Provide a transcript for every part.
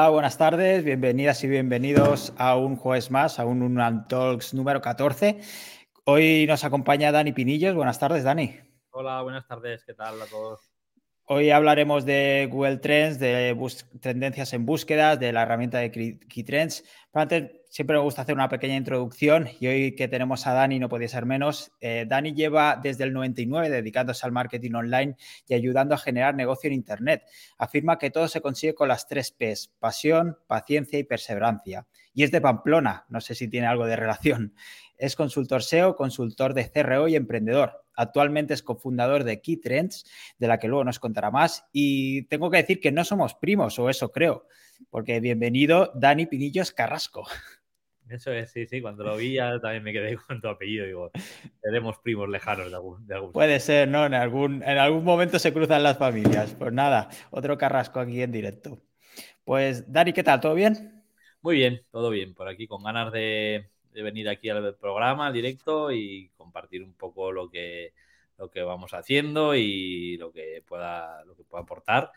Hola, buenas tardes, bienvenidas y bienvenidos a un jueves más, a un Unan Talks número 14. Hoy nos acompaña Dani Pinillos. Buenas tardes, Dani. Hola, buenas tardes, ¿qué tal a todos? Hoy hablaremos de Google Trends, de tendencias en búsquedas, de la herramienta de KeyTrends. Pero antes, siempre me gusta hacer una pequeña introducción y hoy que tenemos a Dani no podía ser menos. Eh, Dani lleva desde el 99 dedicándose al marketing online y ayudando a generar negocio en Internet. Afirma que todo se consigue con las tres Ps, pasión, paciencia y perseverancia. Y es de Pamplona, no sé si tiene algo de relación. Es consultor SEO, consultor de CRO y emprendedor. Actualmente es cofundador de Key Trends, de la que luego nos contará más. Y tengo que decir que no somos primos, o eso creo, porque bienvenido Dani Pinillos Carrasco. Eso es, sí, sí. Cuando lo vi ya también me quedé con tu apellido. Digo, seremos primos lejanos de algún, de Puede ser, ¿no? En algún, en algún momento se cruzan las familias. Pues nada, otro Carrasco aquí en directo. Pues Dani, ¿qué tal? ¿Todo bien? Muy bien, todo bien. Por aquí con ganas de, de venir aquí al programa, al directo y compartir un poco lo que, lo que vamos haciendo y lo que pueda, lo que pueda aportar.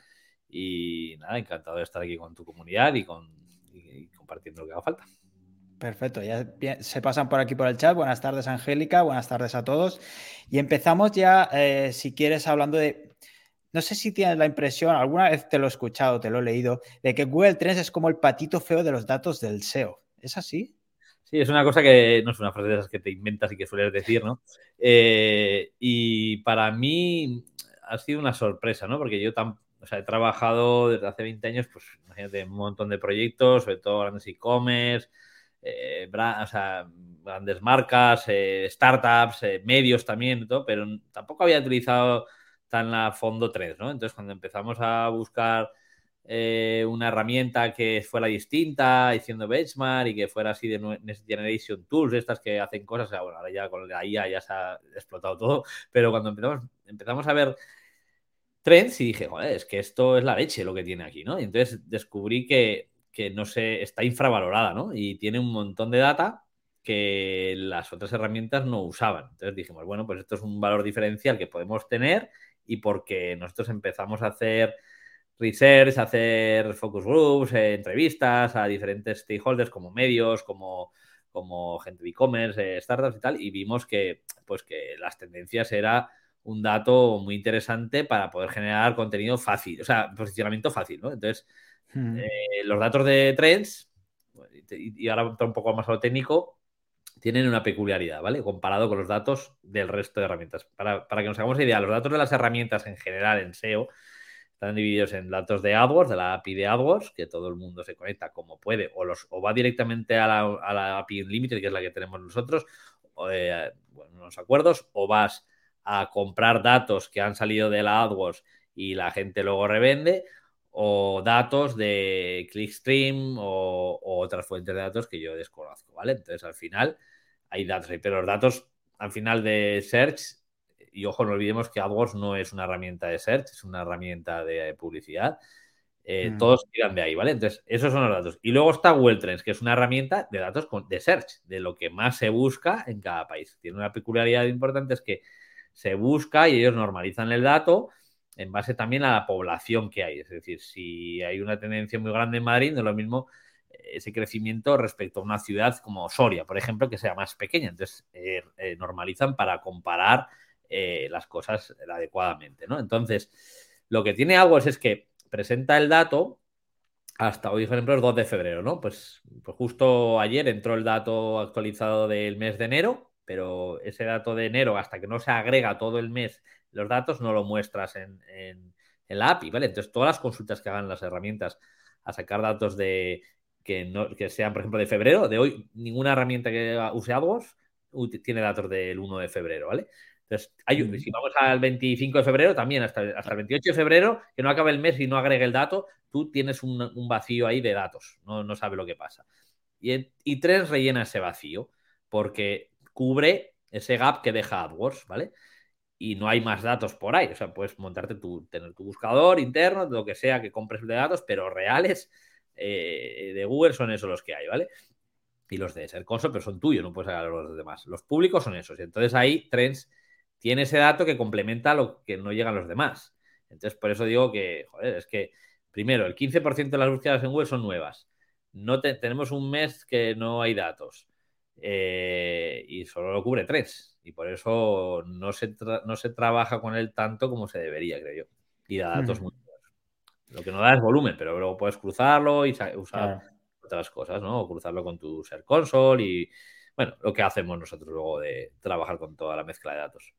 Y nada, encantado de estar aquí con tu comunidad y, con, compartiendo lo que haga falta. Perfecto, ya se pasan por aquí por el chat. Buenas tardes, Angélica. Buenas tardes a todos. Y empezamos ya, eh, si quieres, hablando de. No sé si tienes la impresión, alguna vez te lo he escuchado, te lo he leído, de que Google Trends es como el patito feo de los datos del SEO. ¿Es así? Sí, es una cosa que no es una frase de esas que te inventas y que sueles decir, ¿no? Eh, y para mí ha sido una sorpresa, ¿no? Porque yo tan, he trabajado desde hace 20 años, pues imagínate, un montón de proyectos, sobre todo grandes e-commerce, eh, grandes marcas, eh, startups, medios también, pero tampoco había utilizado tan a fondo 3, ¿no? Entonces, cuando empezamos a buscar eh, una herramienta que fuera distinta, diciendo benchmark y que fuera así de Next Generation Tools, estas que hacen cosas, bueno, ahora ya con la IA ya se ha explotado todo, pero cuando empezamos, empezamos a ver trends y dije, joder, es que esto es la leche lo que tiene aquí, ¿no? Y entonces descubrí que, que no sé, está infravalorada, ¿no? Y tiene un montón de data que las otras herramientas no usaban. Entonces dijimos, bueno, pues esto es un valor diferencial que podemos tener y porque nosotros empezamos a hacer research, hacer focus groups, eh, entrevistas a diferentes stakeholders como medios, como, como gente de e-commerce, eh, startups y tal, y vimos que, pues, que las tendencias era un dato muy interesante para poder generar contenido fácil, o sea, posicionamiento fácil, ¿no? Entonces, eh, los datos de trends, y ahora un poco más a lo técnico, tienen una peculiaridad, ¿vale? Comparado con los datos del resto de herramientas. Para, para que nos hagamos idea, los datos de las herramientas en general en SEO están divididos en datos de AdWords, de la API de AdWords, que todo el mundo se conecta como puede, o, los, o va directamente a la, API Unlimited, que es la que tenemos nosotros, o, eh, los acuerdos, o vas a comprar datos que han salido de la AdWords y la gente luego revende, o datos de Clickstream o, o otras fuentes de datos que yo desconozco, ¿vale? Entonces, al final, hay datos ahí, pero los datos al final de Search y ojo, no olvidemos que AdWords no es una herramienta de search, es una herramienta de publicidad. Eh, mm. Todos tiran de ahí, ¿vale? Entonces, esos son los datos. Y luego está Google Trends, que es una herramienta de datos de search, de lo que más se busca en cada país. Tiene una peculiaridad importante, es que se busca y ellos normalizan el dato en base también a la población que hay. Es decir, si hay una tendencia muy grande en Madrid, no es lo mismo eh, ese crecimiento respecto a una ciudad como Soria, por ejemplo, que sea más pequeña. Entonces, eh, normalizan para comparar eh, las cosas adecuadamente, ¿no? Entonces, lo que tiene AdWords es que presenta el dato hasta hoy, por ejemplo, el 2 de febrero, ¿no? Pues, pues, justo ayer entró el dato actualizado del mes de enero, pero ese dato de enero, hasta que no se agrega todo el mes, los datos no lo muestras en, la API, ¿vale? Entonces, todas las consultas que hagan las herramientas a sacar datos de que, no, que sean, por ejemplo, de febrero, de hoy, ninguna herramienta que use AdWords tiene datos del 1 de febrero, ¿vale? Entonces, hay, si vamos al 25 de febrero, también hasta, hasta el 28 de febrero, que no acabe el mes y no agregue el dato, tú tienes un, vacío ahí de datos, no, no sabe lo que pasa. Y, y tres rellena ese vacío, porque cubre ese gap que deja AdWords, ¿vale? Y no hay más datos por ahí. O sea, puedes montarte tu, tener tu buscador interno, lo que sea que compres de datos, pero reales eh, de Google son esos los que hay, ¿vale? Y los de Sercoso, pero son tuyos, no puedes sacar los demás. Los públicos son esos. Y entonces ahí Trends tiene ese dato que complementa lo que no llegan los demás. Entonces, por eso digo que, joder, es que primero, el 15% de las búsquedas en Google son nuevas. No tenemos un mes que no hay datos eh, y solo lo cubre tres. Y por eso no se, no se trabaja con él tanto como se debería, creo yo. Y da datos muy buenos. Lo que no da es volumen, pero luego puedes cruzarlo y usar otras cosas, ¿no? O cruzarlo con tu Ser Console y, bueno, lo que hacemos nosotros luego de trabajar con toda la mezcla de datos.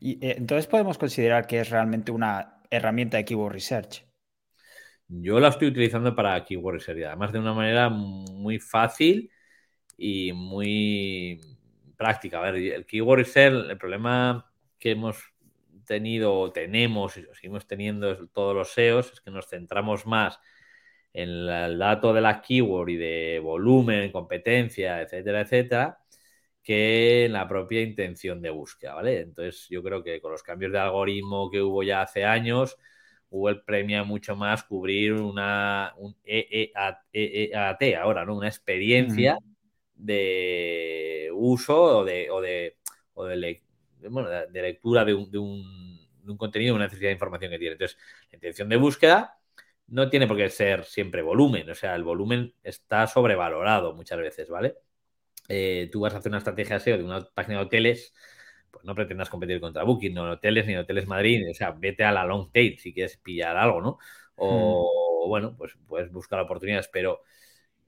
Y eh, entonces podemos considerar que es realmente una herramienta de Keyword Research. Yo la estoy utilizando para Keyword Research, además de una manera muy fácil y muy práctica. A ver, el Keyword Research, el problema que hemos tenido o tenemos y seguimos teniendo todos los SEOs es que nos centramos más en el dato de la keyword y de volumen, competencia, etcétera, etcétera, que en la propia intención de búsqueda, ¿vale? Entonces yo creo que con los cambios de algoritmo que hubo ya hace años, Google premia mucho más cubrir una un EEAT, e ahora, ¿no? Una experiencia de uso o de, o de, o de, bueno, de lectura de un, de, un, de un contenido, una necesidad de información que tiene. Entonces, la intención de búsqueda no tiene por qué ser siempre volumen, o sea, el volumen está sobrevalorado muchas veces, ¿vale? Eh, tú vas a hacer una estrategia SEO de una página de hoteles, pues no pretendas competir contra Booking, no hoteles ni hoteles Madrid, o sea, vete a la long tail si quieres pillar algo, ¿no? O hmm. bueno, pues puedes buscar oportunidades, pero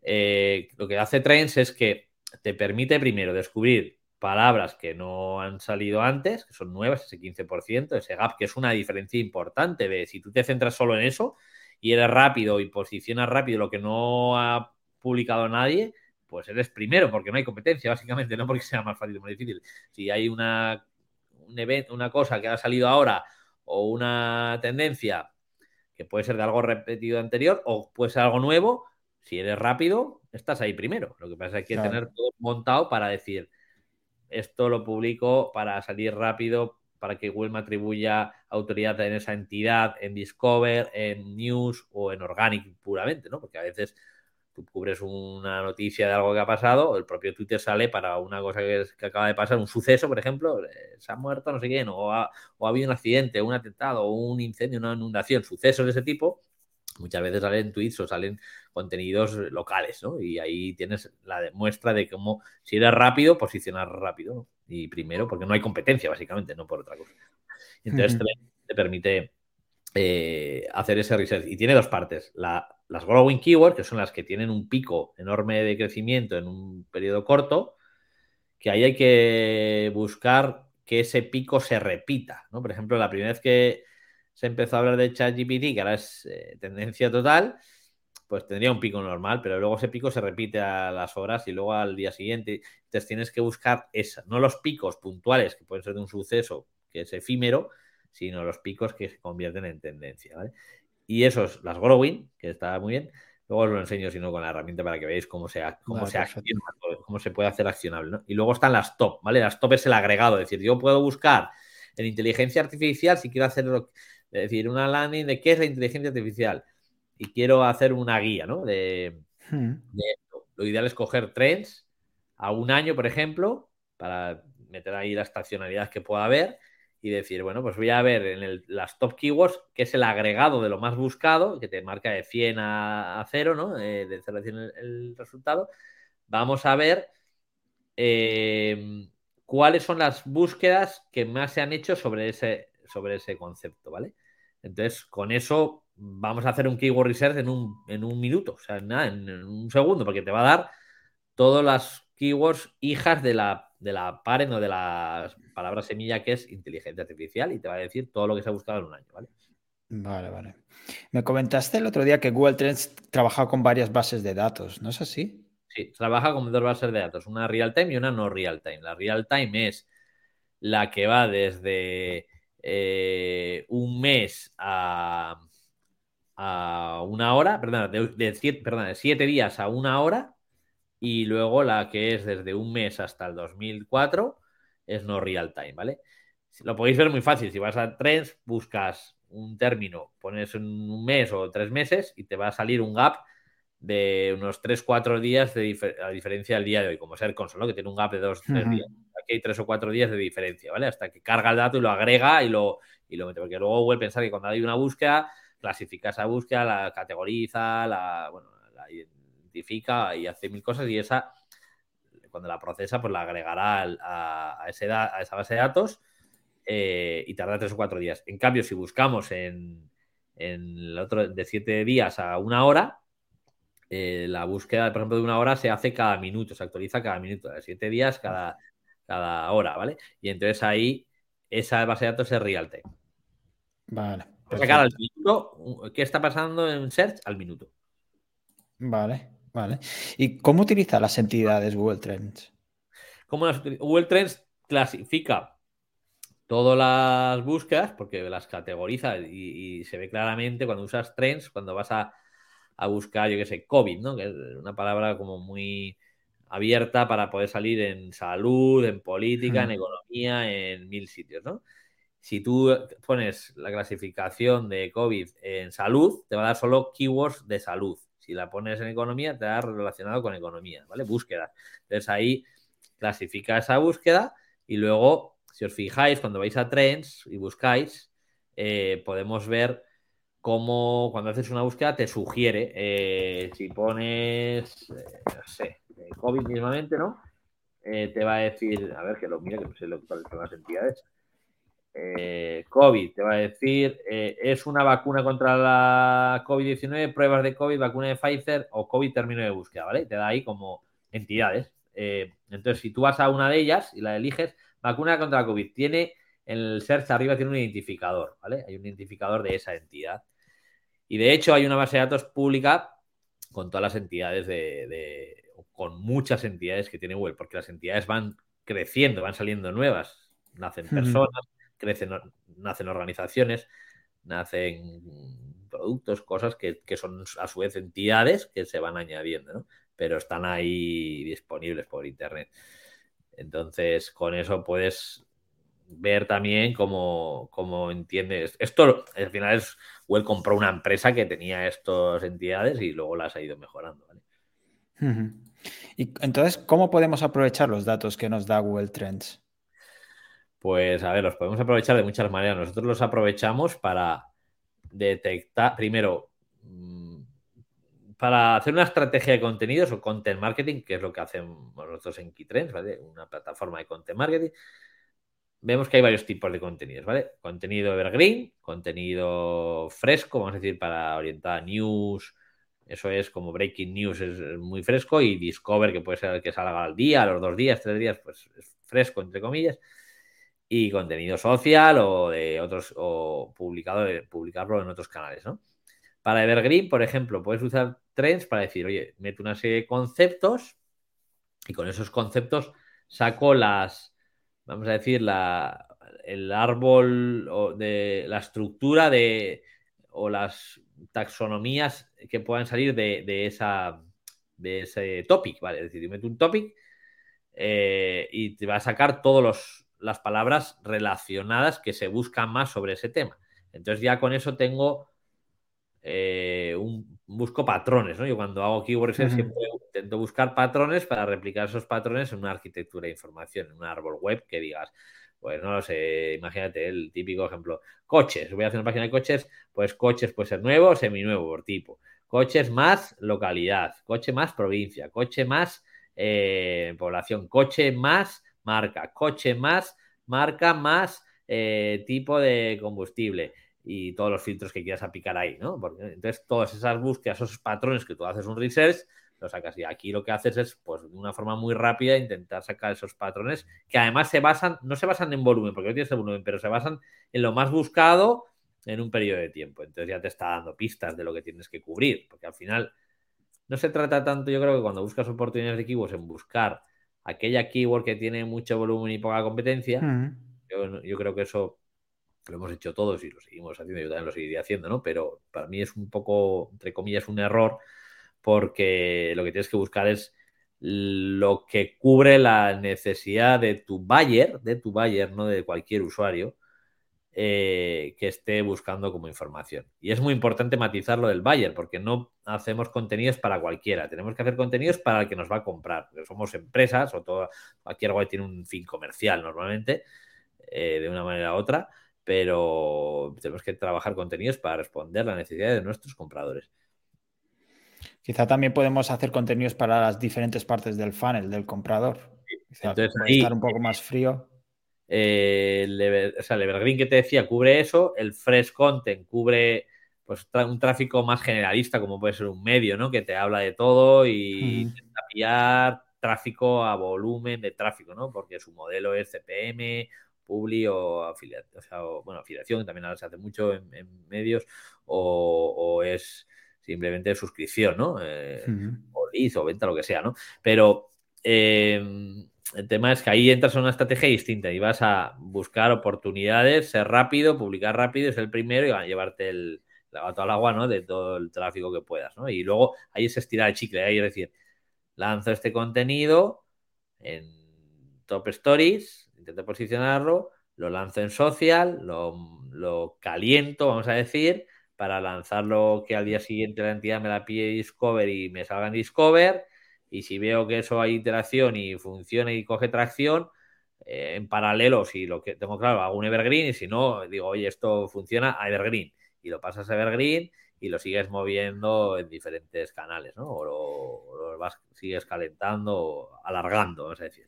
eh, lo que hace Trends es que te permite primero descubrir palabras que no han salido antes, que son nuevas, ese 15%, ese gap, que es una diferencia importante de si tú te centras solo en eso, y eres rápido y posicionas rápido lo que no ha publicado nadie, pues eres primero, porque no hay competencia, básicamente, no porque sea más fácil o más difícil. Si hay una, un evento, una cosa que ha salido ahora o una tendencia que puede ser de algo repetido anterior o puede ser algo nuevo, si eres rápido, estás ahí primero. Lo que pasa es que hay que tener todo montado para decir, esto lo publico para salir rápido, para que Google me atribuya autoridad en esa entidad, en Discover, en News o en Organic puramente, ¿no? Porque a veces tú cubres una noticia de algo que ha pasado, el propio Twitter sale para una cosa que, acaba de pasar, un suceso, por ejemplo, eh, se ha muerto no sé quién, o ha, o ha habido un accidente, un atentado, un incendio, una inundación, sucesos de ese tipo, muchas veces salen tweets o salen contenidos locales, ¿no? Y ahí tienes la muestra de cómo, si eres rápido, posicionar rápido, ¿no? Y primero, porque no hay competencia, básicamente, no por otra cosa. Entonces te, permite eh, hacer ese research. Y tiene dos partes. las growing keywords, que son las que tienen un pico enorme de crecimiento en un periodo corto, que ahí hay que buscar que ese pico se repita, ¿no? Por ejemplo, la primera vez que se empezó a hablar de ChatGPT, que ahora es eh, tendencia total, pues tendría un pico normal, pero luego ese pico se repite a las horas y luego al día siguiente. Entonces tienes que buscar esa, no los picos puntuales que pueden ser de un suceso que es efímero, sino los picos que se convierten en tendencia. ¿vale? Y esos, las growing, que está muy bien. Luego os lo enseño, sino con la herramienta para que veáis cómo se, cómo se, cómo se puede hacer accionable. Y luego están las top, ¿vale? Las top es el agregado, es decir, yo puedo buscar en inteligencia artificial si quiero hacer es decir, una landing de qué es la inteligencia artificial y quiero hacer una guía, ¿no? De, hmm. esto. Lo ideal es coger trends a un año, por ejemplo, para meter ahí la estacionalidad que pueda haber y decir, bueno, pues voy a ver en las top keywords, que es el agregado de lo más buscado, que te marca de 100 a, 0, ¿no? Eh, de 0 a 100 el, resultado. Vamos a ver eh, cuáles son las búsquedas que más se han hecho sobre ese, sobre ese concepto, ¿vale? Entonces, con eso vamos a hacer un keyword research en un, en un minuto, o sea, nada, en, un segundo, porque te va a dar todas las keywords hijas de la, de la parent o de la palabra semilla que es inteligencia artificial y te va a decir todo lo que se ha buscado en un año, ¿vale? Vale, vale. Me comentaste el otro día que Google Trends trabaja con varias bases de datos, ¿no es así? Sí, trabaja con dos bases de datos, una real time y una no real time. La real time es la que va desde eh, un mes a, a una hora, perdón, de, siete, días a una hora, y luego la que es desde un mes hasta el 2004 es no real time, ¿vale? Lo podéis ver muy fácil. Si vas a Trends, buscas un término, pones un mes o tres meses y te va a salir un gap de unos 3-4 días de a diferencia del día de hoy, como ser console, que tiene un gap de 2-3 días. Aquí hay 3 o 4 días de diferencia, ¿vale? Hasta que carga el dato y lo agrega y lo, y lo mete. Porque luego Google pensar que cuando hay una búsqueda clasifica esa búsqueda, la categoriza, la, bueno, la identifica y hace mil cosas y esa, cuando la procesa, pues la agregará a, a, ese a esa base de datos eh, y tarda tres o cuatro días. En cambio, si buscamos en, en el otro de siete días a una hora, eh, la búsqueda, por ejemplo, de una hora se hace cada minuto, se actualiza cada minuto, de siete días cada, cada hora, ¿vale? Y entonces ahí esa base de datos es real time. Vale. Sacar al minuto, ¿qué está pasando en Search? Al minuto. Vale, vale. ¿Y cómo utiliza las entidades Google Trends? ¿Cómo las Google Trends clasifica todas las búsquedas, porque las categoriza y, se ve claramente cuando usas trends, cuando vas a, a buscar, yo qué sé, COVID, ¿no? Que es una palabra como muy abierta para poder salir en salud, en política, en economía, en mil sitios, ¿no? Si tú pones la clasificación de COVID en salud, te va a dar solo keywords de salud. Si la pones en economía, te da relacionado con economía, ¿vale? Búsqueda. Entonces ahí clasifica esa búsqueda y luego, si os fijáis, cuando vais a trends y buscáis, eh, podemos ver cómo cuando haces una búsqueda te sugiere, eh, si pones, eh, no sé, COVID mismamente, ¿no? Te va a decir, a ver que lo mire, que no sé lo, cuáles son las entidades. Eh, COVID, te va a decir, eh, es una vacuna contra la COVID-19, pruebas de COVID, vacuna de Pfizer o COVID término de búsqueda, ¿vale? Te da ahí como entidades. entonces, si tú vas a una de ellas y la eliges, vacuna contra la COVID, tiene en el search arriba tiene un identificador, ¿vale? Hay un identificador de esa entidad. Y de hecho hay una base de datos pública con todas las entidades de con muchas entidades que tiene Google, porque las entidades van creciendo, van saliendo nuevas, nacen personas, crecen, nacen organizaciones, nacen productos, cosas que, son a su vez entidades que se van añadiendo, ¿no? pero están ahí disponibles por Internet. Entonces, con eso puedes ver también cómo, cómo entiendes. Esto al final es Google compró una empresa que tenía estas entidades y luego las ha ido mejorando. Y entonces, ¿cómo podemos aprovechar los datos que nos da Google Trends? Pues a ver, los podemos aprovechar de muchas maneras. Nosotros los aprovechamos para detectar, primero, mm, para hacer una estrategia de contenidos o content marketing, que es lo que hacemos nosotros en Keytrends, ¿vale? Una plataforma de content marketing. Vemos que hay varios tipos de contenidos, ¿vale? Contenido evergreen, contenido fresco, vamos a decir, para orientar a news, eso es como Breaking News, es muy fresco, y Discover, que puede ser el que salga al día, a los dos días, tres días, pues es fresco, entre comillas. Y contenido social o de otros, o publicado, publicarlo en otros canales, ¿no? Para Evergreen, por ejemplo, puedes usar trends para decir, oye, meto una serie de conceptos y con esos conceptos saco las, vamos a decir, la, el árbol o de la estructura de, o las taxonomías que puedan salir de, esa, de ese topic, ¿vale? Es decir, yo meto un topic eh, y te va a sacar todas las palabras relacionadas que se buscan más sobre ese tema. Entonces ya con eso tengo eh, un, busco patrones, ¿no? Yo cuando hago keywords siempre intento buscar patrones para replicar esos patrones en una arquitectura de información, en un árbol web que digas, pues no lo sé, imagínate el típico ejemplo, coches, voy a hacer una página de coches, pues coches puede ser nuevo seminuevo por tipo, coches más localidad, coche más provincia, coche más eh, población, coche más marca, coche más marca más eh, tipo de combustible y todos los filtros que quieras aplicar ahí, ¿no? Porque entonces todas esas búsquedas, esos patrones que tú haces un research, lo sacas. Y aquí lo que haces es, pues, de una forma muy rápida, intentar sacar esos patrones que además se basan, no se basan en volumen, porque no tienes el volumen, pero se basan en lo más buscado en un periodo de tiempo. Entonces ya te está dando pistas de lo que tienes que cubrir, porque al final no se trata tanto, yo creo que cuando buscas oportunidades de keywords, en buscar aquella keyword que tiene mucho volumen y poca competencia. yo, yo creo que eso lo hemos hecho todos y lo seguimos haciendo, yo también lo seguiría haciendo, ¿no? Pero para mí es un poco, entre comillas, un error porque lo que tienes que buscar es lo que cubre la necesidad de tu buyer, de tu buyer, no de cualquier usuario, eh, que esté buscando como información. Y es muy importante matizar lo del buyer, porque no hacemos contenidos para cualquiera, tenemos que hacer contenidos para el que nos va a comprar. somos empresas o todo, cualquier web tiene un fin comercial normalmente, eh, de una manera u otra, pero tenemos que trabajar contenidos para responder a las necesidades de nuestros compradores. Quizá también podemos hacer contenidos para las diferentes partes del funnel del comprador. Entonces, estar un poco más frío. Eh, el, o sea, el Evergreen que te decía cubre eso, el Fresh Content cubre pues un tráfico más generalista, como puede ser un medio, ¿no? Que te habla de todo y uh tráfico a volumen de tráfico, ¿no? Porque su modelo es CPM, Publi o afiliación, o sea, bueno, afiliación, también ahora se hace mucho en, medios, o, es simplemente suscripción, ¿no? Eh, o lead o venta, lo que sea, ¿no? Pero eh, el tema es que ahí entras en una estrategia distinta y vas a buscar oportunidades, ser rápido, publicar rápido, es el primero y a llevarte el, gato al agua, ¿no? De todo el tráfico que puedas, ¿no? Y luego ahí es estirar el chicle, ahí es decir, lanzo este contenido en Top Stories, intento posicionarlo, lo lanzo en social, lo, caliento, vamos a decir, para lanzarlo que al día siguiente la entidad me la pide Discover y me salga en Discover. Y si veo que eso hay interacción y funciona y coge tracción, eh, en paralelo, si lo que tengo claro, hago un Evergreen y si no, digo, oye, esto funciona a Evergreen. Y lo pasas a Evergreen y lo sigues moviendo en diferentes canales, ¿no? O lo, vas, sigues calentando o alargando, vamos a decir.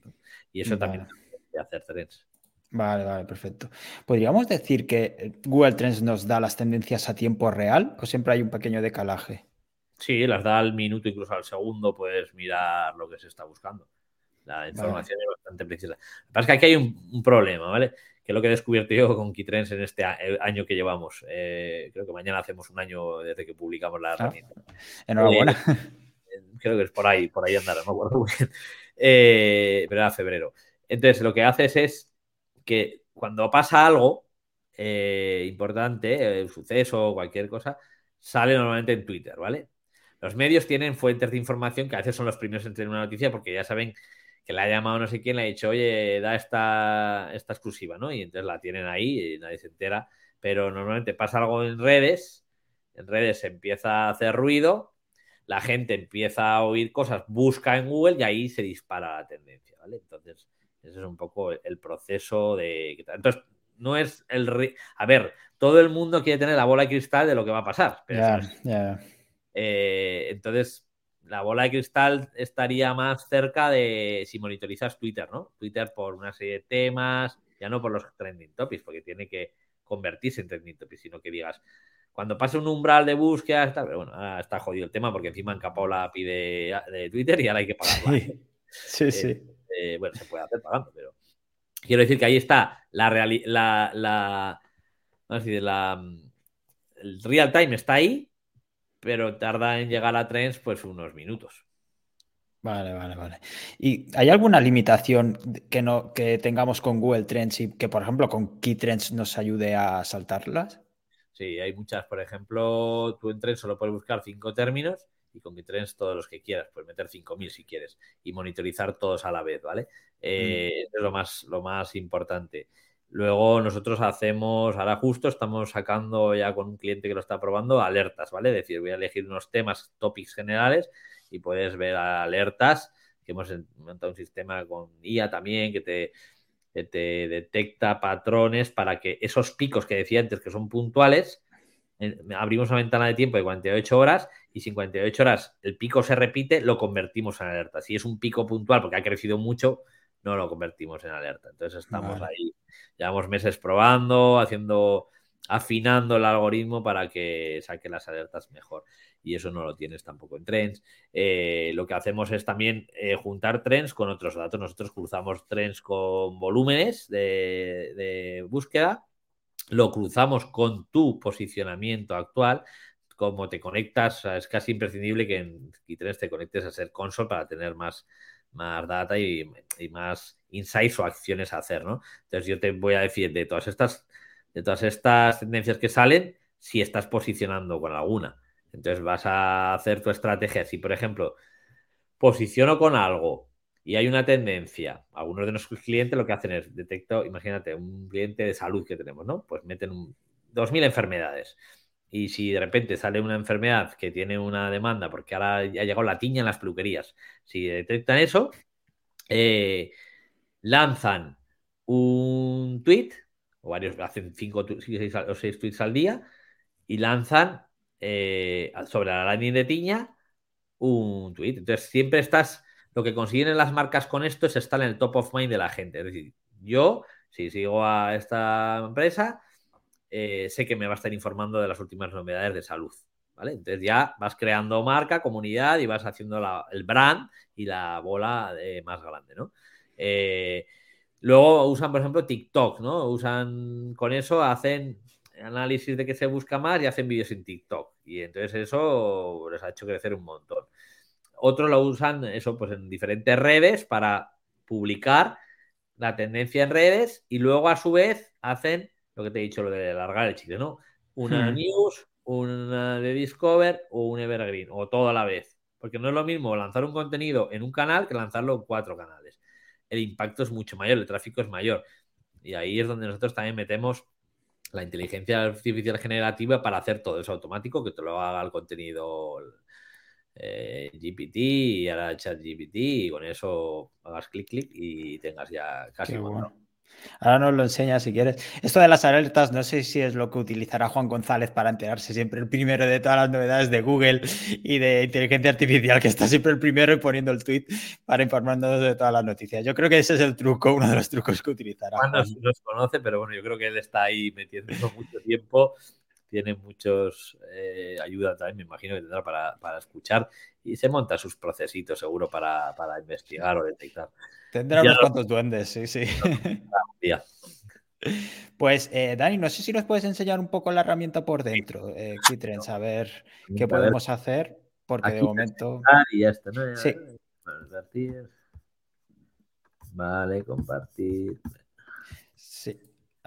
Y eso también de hacer trends. Vale, vale, perfecto. ¿Podríamos decir que eh, Google Trends nos da las tendencias a tiempo real o siempre hay un pequeño decalaje? Sí, las da al minuto, incluso al segundo, puedes mirar lo que se está buscando. La información es bastante precisa. Lo que pasa es que aquí hay un, problema, ¿vale? Que es lo que he descubierto yo con Keytrends en este año que llevamos. Eh, creo que mañana hacemos un año desde que publicamos la ah, herramienta. enhorabuena. Eh, creo que es por ahí, por ahí andará, no me acuerdo muy bien. pero era febrero. Entonces, lo que haces es que cuando pasa algo eh, importante, un suceso o cualquier cosa, sale normalmente en Twitter, ¿vale? Los medios tienen fuentes de información que a veces son los primeros en tener una noticia porque ya saben que le ha llamado no sé quién, le ha dicho, oye, da esta, esta exclusiva, ¿no? Y entonces la tienen ahí y nadie se entera. Pero normalmente pasa algo en redes, en redes se empieza a hacer ruido, la gente empieza a oír cosas, busca en Google y ahí se dispara la tendencia, ¿vale? Entonces, ese es un poco el proceso de... Entonces, no es el... A ver, todo el mundo quiere tener la bola de cristal de lo que va a pasar. Eh, entonces, la bola de cristal estaría más cerca de si monitorizas Twitter, ¿no? Twitter por una serie de temas, ya no por los trending topics, porque tiene que convertirse en trending topics, sino que digas, cuando pase un umbral de búsqueda, está, pero bueno, está jodido el tema porque encima han capado la API de, Twitter y ahora hay que pagarla. Sí, sí. Eh, eh, bueno, se puede hacer pagando, pero quiero decir que ahí está la realidad, la, la, la, el real time está ahí, pero tarda en llegar a trends pues unos minutos. Vale, vale, vale. ¿Y hay alguna limitación que no que tengamos con Google Trends y que, por ejemplo, con Key Trends nos ayude a saltarlas? Sí, hay muchas. Por ejemplo, tú en Trends solo puedes buscar cinco términos y con Trends todos los que quieras, puedes meter 5.000 si quieres y monitorizar todos a la vez, ¿vale? Eh, mm. Es lo más, lo más importante. Luego nosotros hacemos, ahora justo estamos sacando ya con un cliente que lo está probando alertas, ¿vale? Es decir, voy a elegir unos temas, topics generales y puedes ver alertas, que hemos montado un sistema con IA también que te, detecta patrones para que esos picos que decía antes que son puntuales, abrimos una ventana de tiempo de 48 horas y si en 48 horas el pico se repite, lo convertimos en alerta. Si es un pico puntual porque ha crecido mucho, no lo convertimos en alerta. Entonces estamos ahí, llevamos meses probando, haciendo, afinando el algoritmo para que saque las alertas mejor. Y eso no lo tienes tampoco en trends. Eh, lo que hacemos es también eh, juntar trends con otros datos. Nosotros cruzamos trends con volúmenes de búsqueda lo cruzamos con tu posicionamiento actual, como te conectas, es casi imprescindible que en Keytrends te conectes a ser console para tener más, más data y, más insights o acciones a hacer, ¿no? Entonces yo te voy a decir de todas estas, de todas estas tendencias que salen, si estás posicionando con alguna. Entonces vas a hacer tu estrategia. Si, por ejemplo, posiciono con algo y hay una tendencia. Algunos de nuestros clientes lo que hacen es detecto, imagínate, un cliente de salud que tenemos, ¿no? Pues meten 2.000 enfermedades. Y si de repente sale una enfermedad que tiene una demanda, porque ahora ha llegado la tiña en las peluquerías, si detectan eso, eh, lanzan un tweet o varios, hacen cinco o seis tweets al día y lanzan eh, sobre la landing de Tiña un tweet. Entonces, siempre estás, lo que consiguen las marcas con esto es estar en el top of mind de la gente. Es decir, yo, si sigo a esta empresa, eh, sé que me va a estar informando de las últimas novedades de salud. ¿Vale? Entonces ya vas creando marca, comunidad y vas haciendo el brand y la bola más grande, ¿no? Eh, luego usan, por ejemplo, TikTok, ¿no? Usan con eso, hacen análisis de qué se busca más y hacen vídeos en TikTok. Y entonces eso les ha hecho crecer un montón. Otros lo usan eso pues en diferentes redes para publicar la tendencia en redes y luego a su vez hacen lo que te he dicho, lo de alargar el chile, ¿no? Una hmm. news, una de Discover o un Evergreen, o todo a la vez. Porque no es lo mismo lanzar un contenido en un canal que lanzarlo en cuatro canales. El impacto es mucho mayor, el tráfico es mayor. Y ahí es donde nosotros también metemos la inteligencia artificial generativa para hacer todo eso automático, que te lo haga el contenido eh, GPT y ahora chat GPT y con eso hagas clic clic y tengas ya casi bueno. Ahora nos lo enseña si quieres. Esto de las alertas, no sé si es lo que utilizará Juan González para enterarse siempre el primero de todas las novedades de Google y de inteligencia artificial, que está siempre el primero y poniendo el tweet para informarnos de todas las noticias. Yo creo que ese es el truco, uno de los trucos que utilizará. Juan no los conoce, pero bueno, yo creo que él está ahí metiendo mucho tiempo. Tiene muchos eh, ayuda también, me imagino que tendrá para, para, escuchar y se monta sus procesitos seguro para, para investigar o detectar. Tendrá unos cuantos duendes, sí, sí. Pues, eh, Dani, no sé si nos puedes enseñar un poco la herramienta por dentro, eh, Kitrens, a ver qué podemos hacer, porque de momento. Y ya está, ¿no? sí. Vale, compartir.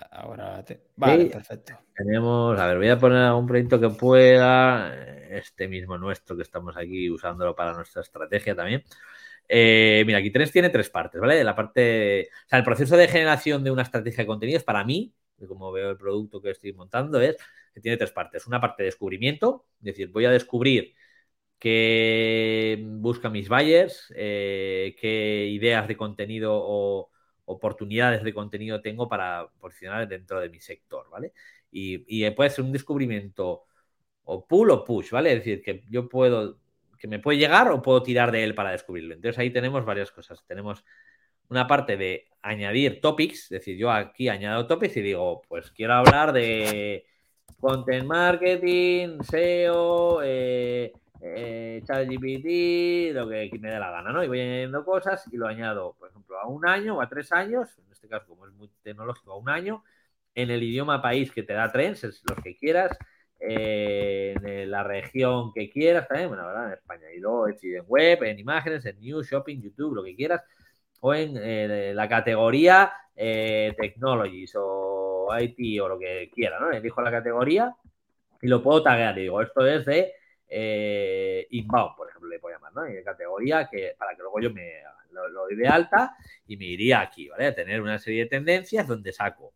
Ahora te... Vale, perfecto. Tenemos, a ver, voy a poner algún proyecto que pueda, este mismo nuestro que estamos aquí usándolo para nuestra estrategia también. Eh, mira, aquí tiene tres partes, ¿vale? La parte, o sea, el proceso de generación de una estrategia de contenidos para mí, como veo el producto que estoy montando, es que tiene tres partes. Una parte de descubrimiento, es decir, voy a descubrir qué buscan mis buyers, eh, qué ideas de contenido o oportunidades de contenido tengo para posicionar dentro de mi sector, ¿vale? Y, y puede ser un descubrimiento o pull o push, ¿vale? Es decir, que yo puedo que me puede llegar o puedo tirar de él para descubrirlo. Entonces ahí tenemos varias cosas. Tenemos una parte de añadir topics, es decir, yo aquí añado topics y digo, pues quiero hablar de content marketing, SEO, eh, eh, ChatGPT, lo que me dé la gana, ¿no? Y voy añadiendo cosas y lo añado, por ejemplo, a un año o a tres años, en este caso como es muy tecnológico, a un año, en el idioma país que te da trends, los que quieras, en la región que quieras también, bueno, ¿verdad? En España. Y luego en web, en imágenes, en news, shopping, YouTube, lo que quieras. O en eh, la categoría eh, technologies o IT o lo que quiera, ¿no? Elijo la categoría y lo puedo taguear. digo, esto es de eh, inbound, por ejemplo, le puedo llamar, ¿no? De categoría que para que luego yo me lo, lo doy de alta y me iría aquí, ¿vale? A tener una serie de tendencias donde saco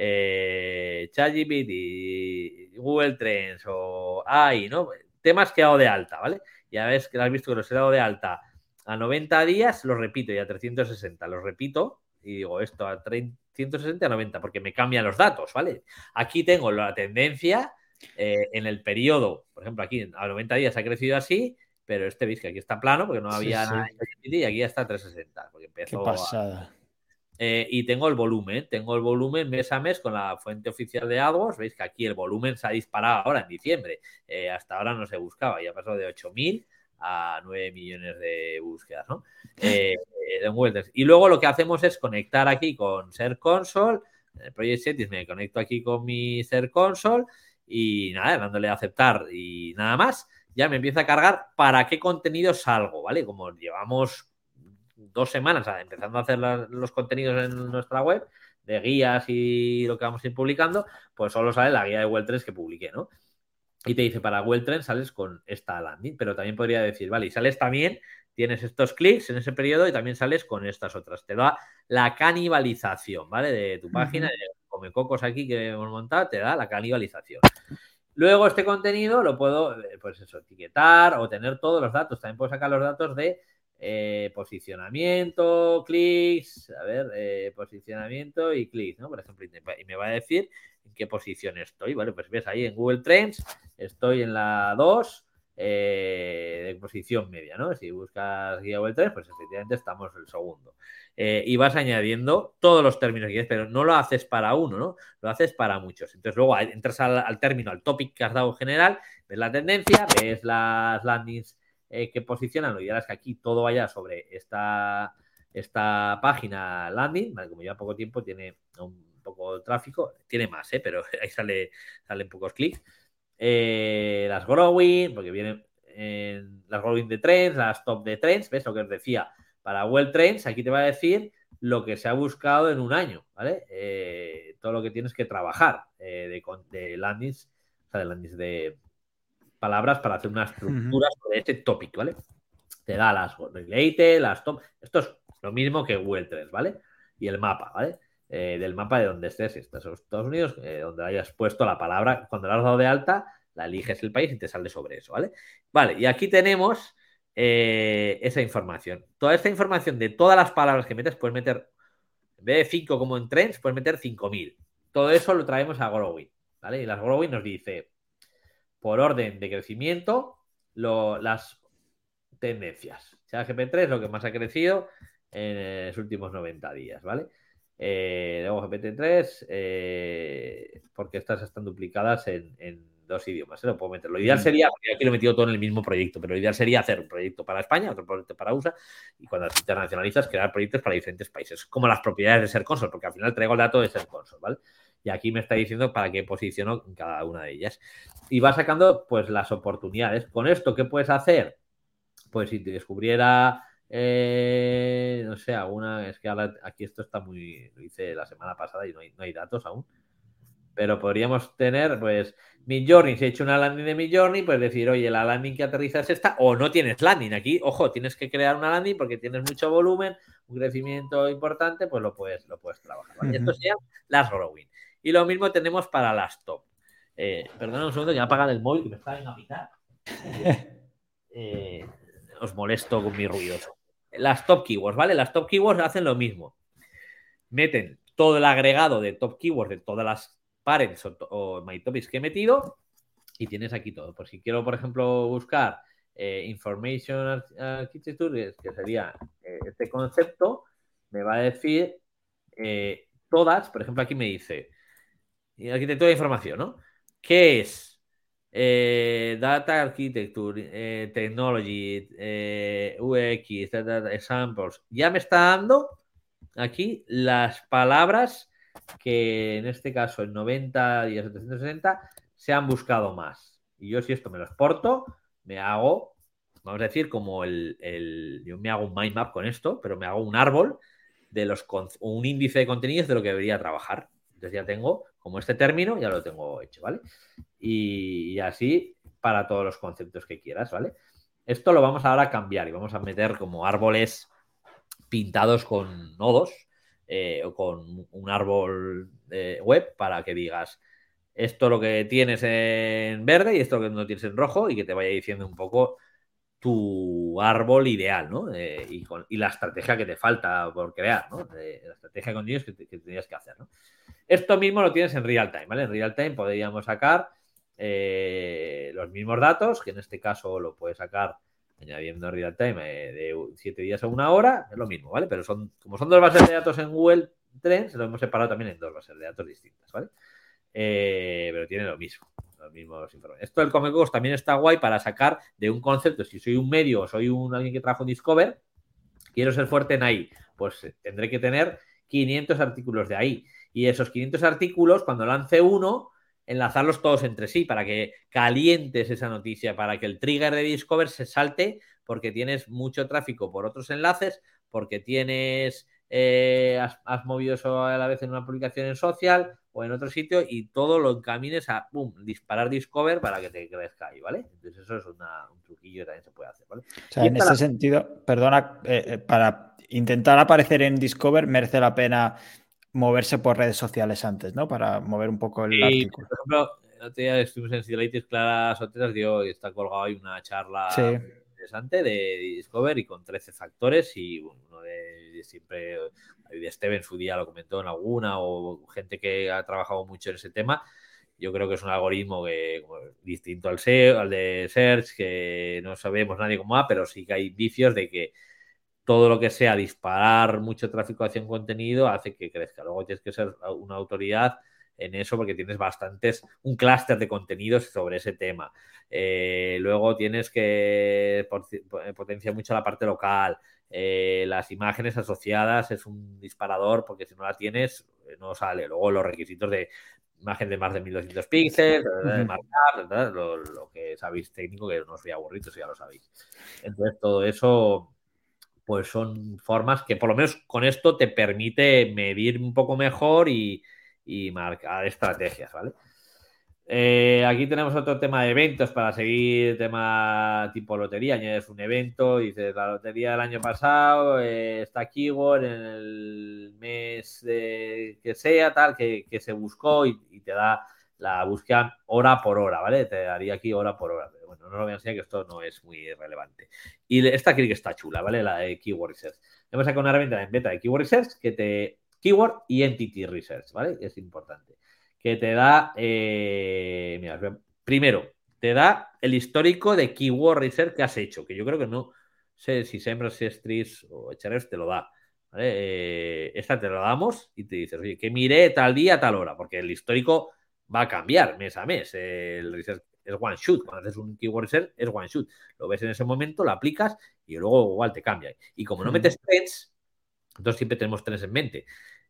eh, ChatGPT, Google Trends o AI, ¿no? Temas que hago de alta, ¿vale? Ya ves que has visto que los he dado de alta a 90 días, los repito y a 360 los repito y digo esto a 360 a 90 porque me cambian los datos, ¿vale? Aquí tengo la tendencia eh, en el periodo, por ejemplo, aquí a 90 días ha crecido así, pero este veis que aquí está plano porque no había nada y aquí ya está a 360 porque empezó Qué pasada. Eh, y tengo el volumen, tengo el volumen mes a mes con la fuente oficial de AdWords. Veis que aquí el volumen se ha disparado ahora en diciembre. Eh, hasta ahora no se buscaba, ya pasó de 8.000 a 9 millones de búsquedas, ¿no? Eh, y luego lo que hacemos es conectar aquí con Ser Console. En el Project Settings me conecto aquí con mi Ser Console y nada, dándole a aceptar y nada más, ya me empieza a cargar para qué contenido salgo, ¿vale? Como llevamos dos semanas empezando a hacer los contenidos en nuestra web de guías y lo que vamos a ir publicando, pues solo sale la guía de Well 3 que publiqué, ¿no? Y te dice, para Well 3 sales con esta landing, pero también podría decir, vale, y sales también, tienes estos clics en ese periodo y también sales con estas otras. Te da la canibalización, ¿vale? De tu página, de Come Cocos aquí que hemos montado, te da la canibalización. Luego este contenido lo puedo, eh, pues eso, etiquetar o tener todos los datos. También puedo sacar los datos de eh, posicionamiento, clics, a ver, eh, posicionamiento y clics, ¿no? Por ejemplo, y me va a decir en qué posición estoy, ¿vale? Pues ves ahí en Google Trends, estoy en la 2 eh, de posición media, ¿no? Si buscas guía Google Trends, pues efectivamente estamos el segundo. Y vas añadiendo todos los términos que quieres, pero no lo haces para uno, ¿no? Lo haces para muchos. Entonces luego entras al, al término, al topic que has dado en general, ves la tendencia, ves las landings eh, que posicionan. Lo ideal es que aquí todo vaya sobre esta, esta página landing, como lleva poco tiempo, tiene un poco de tráfico, tiene más, ¿eh? pero ahí sale, salen pocos clics. Eh, las growing, porque vienen las growing de trends, las top de trends, ¿ves lo que os decía? Para Well Trends, aquí te va a decir lo que se ha buscado en un año, ¿vale? todo lo que tienes que trabajar de, de landings, o sea, de landings de, palabras para hacer una estructura sobre ese tópico, ¿vale? Te da las related, las top. Esto es lo mismo que 3, ¿vale? Y el mapa, ¿vale? Eh, del mapa de donde estés, si estás en Estados Unidos, eh, donde hayas puesto la palabra, cuando la has dado de alta, la eliges el país y te sale sobre eso, ¿vale? Vale, y aquí tenemos eh, esa información. Toda esta información de todas las palabras que metes, puedes meter, en vez de 5 como en trends, puedes meter 5000. Todo eso lo traemos a Growing, ¿vale? Y las Growing nos dice, por orden de crecimiento las tendencias. GP3 es lo que más ha crecido en los últimos 90 días, ¿vale? Eh, luego GPT-3, eh, porque estas están duplicadas en, dos idiomas, ¿eh? lo puedo meter. Lo ideal sería, porque aquí lo he metido todo en el mismo proyecto, pero lo ideal sería hacer un proyecto para España, otro proyecto para USA, y cuando internacionalizas, crear proyectos para diferentes países, como las propiedades de Ser Console, porque al final traigo el dato de Ser Console, ¿vale? Y aquí me está diciendo para qué posiciono cada una de ellas. Y va sacando pues las oportunidades. Con esto, ¿qué puedes hacer? Pues si te descubriera, eh, no sé, alguna, es que aquí esto está muy, lo hice la semana pasada y no hay, no hay datos aún. Pero podríamos tener, pues, Midjourney, si he hecho una landing de Midjourney, pues decir, oye, la landing que aterriza es esta, o no tienes landing. Aquí, ojo, tienes que crear una landing porque tienes mucho volumen, un crecimiento importante, pues lo puedes, lo puedes trabajar. Esto serían las growing. Y lo mismo tenemos para las top. Eh, perdona un segundo, ya apagan el móvil que me está en a pitar. Eh, os molesto con mis ruidos. Las top keywords, ¿vale? Las top keywords hacen lo mismo. Meten todo el agregado de top keywords de todas las parents o, my topics que he metido y tienes aquí todo. Por si quiero, por ejemplo, buscar eh, Information Architecture, que sería este concepto, me va a decir todas, por ejemplo, aquí me dice y arquitectura de información, ¿no? ¿Qué es? Eh, data Architecture, eh, Technology, eh, UX, data, Examples. Ya me está dando aquí las palabras que en este caso en 90 y 760 se han buscado más. Y yo si esto me lo exporto, me hago, vamos a decir, como el, el yo me hago un mind map con esto, pero me hago un árbol de los un índice de contenidos de lo que debería trabajar. Entonces ya tengo como este término, ya lo tengo hecho, ¿vale? Y, así para todos los conceptos que quieras, ¿vale? Esto lo vamos ahora a cambiar y vamos a meter como árboles pintados con nodos eh, o con un árbol web para que digas esto lo que tienes en verde y esto lo que no tienes en rojo y que te vaya diciendo un poco tu árbol ideal, ¿no? Eh, y, la estrategia que te falta por crear, ¿no? la estrategia con ellos que, que tendrías que hacer, ¿no? Esto mismo lo tienes en real time, ¿vale? En real time podríamos sacar eh, los mismos datos, que en este caso lo puedes sacar añadiendo real time eh, de 7 días a una hora, es lo mismo, ¿vale? Pero son, como son dos bases de datos en Google Trends, lo hemos separado también en dos bases de datos distintas, ¿vale? Eh, pero tiene lo mismo, los mismos informes. Esto del Comecos también está guay para sacar de un concepto, si soy un medio o soy un alguien que trabaja en Discover, quiero ser fuerte en ahí, pues tendré que tener 500 artículos de ahí y esos 500 artículos, cuando lance uno, enlazarlos todos entre sí para que calientes esa noticia, para que el trigger de Discover se salte porque tienes mucho tráfico por otros enlaces, porque tienes, eh, has, movido eso a la vez en una publicación en social o en otro sitio y todo lo encamines a, boom, disparar Discover para que te crezca ahí, ¿vale? Entonces eso es un truquillo que también se puede hacer, ¿vale? O sea, en ese sentido, perdona, eh, eh, para intentar aparecer en Discover merece la pena moverse por redes sociales antes, ¿no? Para mover un poco el artículo. Por ejemplo, el otro día estuvimos en Sidelitis, Clara Soteras dio y está colgado ahí una charla de interesante de Discover y con 13 factores y uno de siempre, de Steven su día lo comentó en alguna o gente que ha trabajado mucho en ese tema. Yo creo que es un algoritmo que, distinto al SEO, al de Search, que no sabemos nadie cómo va, pero sí que hay vicios de que todo lo que sea disparar mucho tráfico hacia un contenido hace que crezca. Luego tienes que ser una autoridad en eso porque tienes bastantes, un clúster de contenidos sobre ese tema. Eh, luego tienes que eh, potenciar mucho la parte local. Eh, las imágenes asociadas es un disparador porque si no la tienes no sale. Luego los requisitos de imagen de más de 1200 píxeles, de marcar, lo, que sabéis técnico, que no os voy a aburrir, eso ya lo sabéis. Entonces, todo eso, pues son formas que por lo menos con esto te permite medir un poco mejor y, y marcar estrategias, ¿vale? Eh, aquí tenemos otro tema de eventos para seguir tema tipo lotería. Añades un evento, dices la lotería del año pasado eh, está keyword en el mes que sea, tal, que, se buscó y, te da la búsqueda hora por hora, ¿vale? Te daría aquí hora por hora. Bueno, no lo voy a enseñar que esto no es muy relevante. Y esta creo que está chula, ¿vale? La de Keyword Research. Hemos sacado una herramienta en beta de Keyword Research que te. Keyword y Entity Research, ¿vale? Es importante que te da, eh, mira, primero, te da el histórico de keyword research que has hecho, que yo creo que no sé si Sembras, Streets o Echareos te lo da. Eh, esta te lo damos y te dices, oye, que mire tal día, tal hora, porque el histórico va a cambiar mes a mes. El research es one shoot. Cuando haces un keyword research es one shoot. Lo ves en ese momento, lo aplicas y luego igual te cambia. Y como no metes trends, entonces siempre tenemos trends en mente.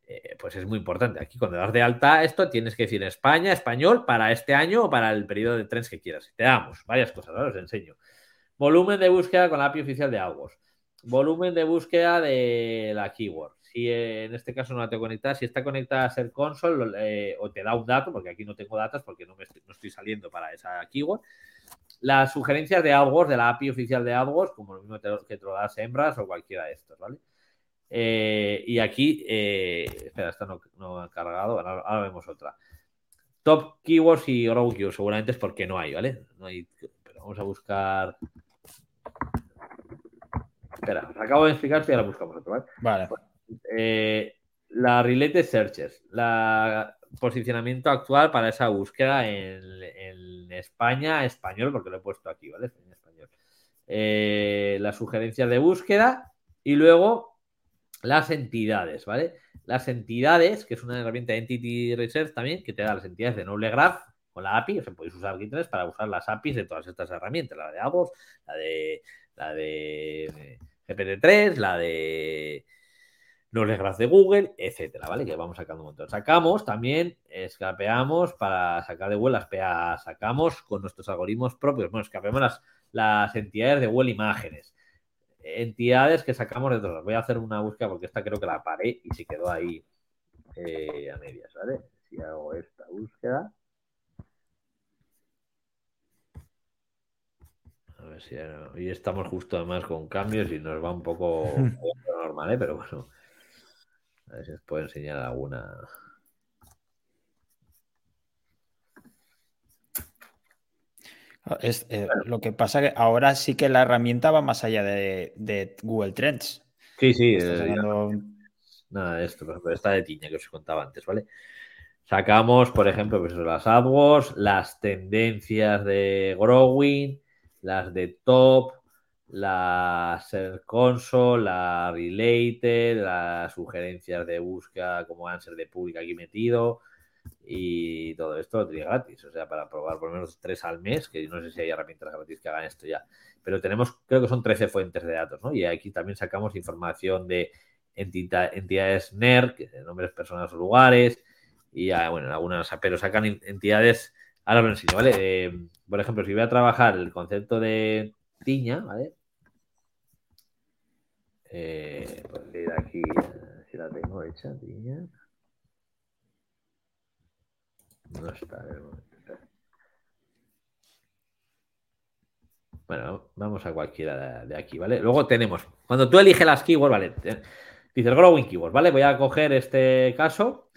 Eh, pues es muy importante. Aquí cuando das de alta esto tienes que decir España, español, para este año o para el periodo de trends que quieras. Te damos varias cosas, ¿vale? os enseño. Volumen de búsqueda con la API oficial de AdWords. Volumen de búsqueda de la keyword. Si en este caso no la tengo conectada, si está conectada a Ser Console eh, o te da un dato, porque aquí no tengo datos porque no, me estoy, no estoy saliendo para esa keyword. Las sugerencias de AdWords, de la API oficial de AdWords, como lo mismo que te lo das Hembras o cualquiera de estos, ¿vale? Eh, y aquí, eh, espera, esta no, ha cargado, ahora, vemos otra. Top keywords y grow keywords, seguramente es porque no hay, ¿vale? No hay, pero vamos a buscar. Espera, os acabo de explicar ya la buscamos otra, ¿vale? Vale. Eh, la related searches, la posicionamiento actual para esa búsqueda en, España, español, porque lo he puesto aquí, ¿vale? En español. las sugerencias de búsqueda y luego las entidades, ¿vale? Las entidades, que es una herramienta de Entity Research también, que te da las entidades de Noble Graph con la API, o sea, podéis usar Git para usar las APIs de todas estas herramientas, la de Avos, la de la de GPT-3, la de Noble Graph de Google, etcétera, ¿vale? Que vamos sacando un montón. Sacamos también, escapeamos para sacar de Google las PA, sacamos con nuestros algoritmos propios, bueno, escapeamos las, las entidades de Google Imágenes entidades que sacamos de todas. Voy a hacer una búsqueda porque esta creo que la paré y se quedó ahí eh, a medias, ¿vale? Si hago esta búsqueda. A ver si hoy estamos justo además con cambios y nos va un poco, normal, ¿eh? Pero bueno. A ver si os puedo enseñar alguna. Es, eh, Lo que pasa que ahora sí que la herramienta va más allá de, Google Trends. Sí, sí. Eh, nada de esto, pero esta de tiña que os contaba antes, ¿vale? Sacamos, por ejemplo, pues las AdWords, las tendencias de Growing, las de Top, la Search Console, la Related, las sugerencias de búsqueda como Answer de pública aquí metido, y todo esto lo tenía gratis, o sea, para probar por lo menos tres al mes, que no sé si hay herramientas gratis que hagan esto ya, pero tenemos, creo que son 13 fuentes de datos, ¿no? Y aquí también sacamos información de entidades NER, que nombres, personas o lugares, y bueno, algunas, pero sacan entidades, ahora lo enseño, ¿vale? Eh, por ejemplo, si voy a trabajar el concepto de tiña, ¿vale? Eh, pues ir aquí, si la tengo hecha. No está, Bueno, vamos a cualquiera de aquí, ¿vale? Luego tenemos, cuando tú eliges las keywords, ¿vale? Dices growing keyword, ¿vale? Voy a coger este caso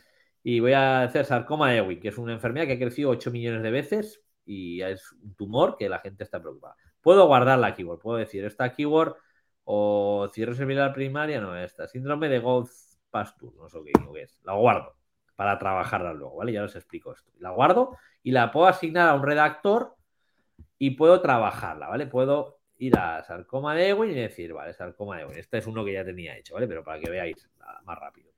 y voy a hacer sarcoma Ewing, que es una enfermedad que ha crecido 8 millones de veces y es un tumor que la gente está preocupada. puedo guardar la keyword. Puedo decir, esta keyword o cierre similar primaria, no, esta. Síndrome de Ghost Pasture, no sé qué, es. La guardo para trabajarla luego, ¿vale? Ya os explico esto. La guardo y la puedo asignar a un redactor y puedo trabajarla, ¿vale? Puedo ir a sarcoma de Ewing y decir, vale, sarcoma de Ewing. Este es uno que ya tenía hecho, ¿vale? Pero para que veáis más rápido.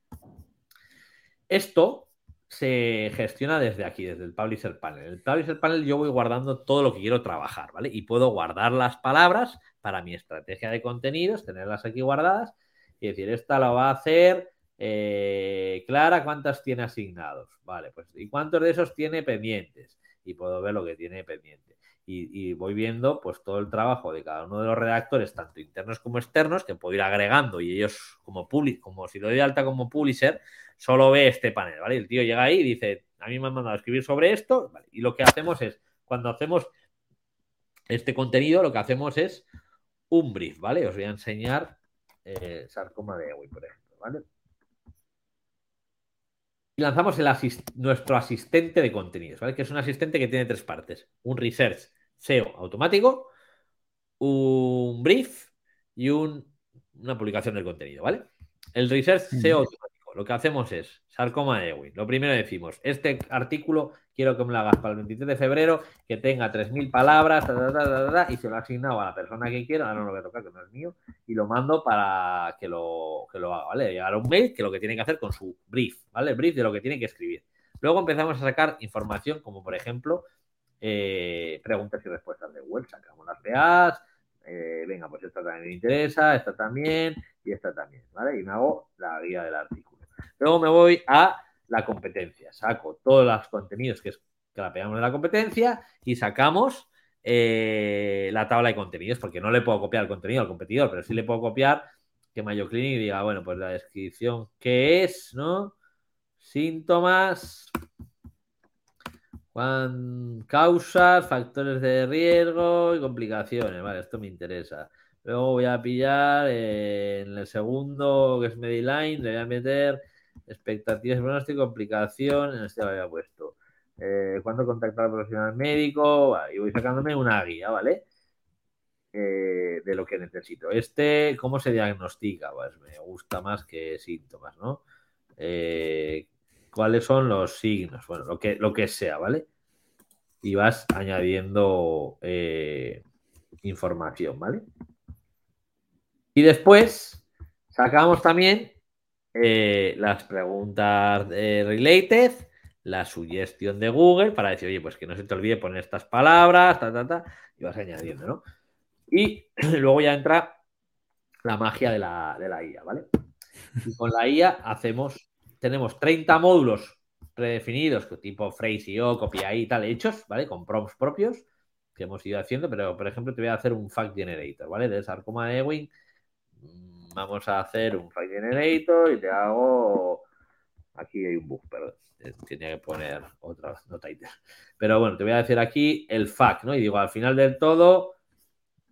Esto se gestiona desde aquí, desde el Publisher Panel. En el Publisher Panel yo voy guardando todo lo que quiero trabajar, ¿vale? Y puedo guardar las palabras para mi estrategia de contenidos, tenerlas aquí guardadas y decir, esta la va a hacer eh, Clara, ¿cuántas tiene asignados? Vale, pues ¿y cuántos de esos tiene pendientes? Y puedo ver lo que tiene pendiente. Y, voy viendo pues todo el trabajo de cada uno de los redactores, tanto internos como externos, que puedo ir agregando y ellos como public, como si lo doy de alta como publisher, solo ve este panel, ¿vale? El tío llega ahí y dice, a mí me han mandado a escribir sobre esto, Y lo que hacemos es, cuando hacemos este contenido, lo que hacemos es un brief, ¿vale? Os voy a enseñar eh, sarcoma de Ewing, por ejemplo, ¿vale? Y lanzamos el nuestro asistente de contenidos, ¿vale? Que es un asistente que tiene tres partes. Un research SEO automático, un brief y una publicación del contenido, ¿vale? El research SEO automático lo que hacemos es, sarcoma de Ewing. Lo primero decimos, este artículo quiero que me lo hagas para el 23 de febrero, que tenga 3.000 palabras, y se lo he asignado a la persona que quiero, ahora no lo voy a tocar, que no es mío, y lo mando para que lo, que lo haga, ¿vale? Llegar un mail que lo que tiene que hacer con su brief, ¿vale? El brief de lo que tiene que escribir. Luego empezamos a sacar información como, por ejemplo, eh, preguntas y respuestas de web, sacamos las PAs, eh, venga, pues esta también me interesa, esta también y esta también, ¿vale? Y me hago la guía del artículo. Luego me voy a la competencia. Saco todos los contenidos que, es, que la pegamos de la competencia y sacamos eh, la tabla de contenidos, porque no le puedo copiar el contenido al competidor, pero sí le puedo copiar que Mayo Clinic diga, bueno, pues la descripción que es, ¿no? Síntomas, causas, factores de riesgo y complicaciones. Vale, esto me interesa. Luego voy a pillar eh, en el segundo, que es Mediline, le voy a meter expectativas, pronóstico, complicación, en este lo había puesto. Eh, ¿Cuándo contactar al profesional médico? y voy sacándome una guía, ¿vale? Eh, de lo que necesito. Este, ¿cómo se diagnostica? Pues me gusta más que síntomas, ¿no? Eh, ¿Cuáles son los signos? Bueno, lo que, lo que sea, ¿vale? Y vas añadiendo información, ¿vale? Y después sacamos también eh, las preguntas related, la sugestión de Google para decir, oye, pues que no se te olvide poner estas palabras, ta, ta, ta, y vas añadiendo, ¿no? Y luego ya entra la magia de la, de la IA, ¿vale? Y con la IA hacemos, tenemos 30 módulos predefinidos, tipo phrase o copia y tal, hechos, ¿vale? Con prompts propios que hemos ido haciendo, pero por ejemplo te voy a hacer un fact generator, ¿vale? De sarcoma de Ewing vamos a hacer un file generator y te hago. Aquí hay un bug, perdón. Tenía que poner otra nota Pero bueno, te voy a decir aquí el FAQ, ¿no? Y digo, al final del todo,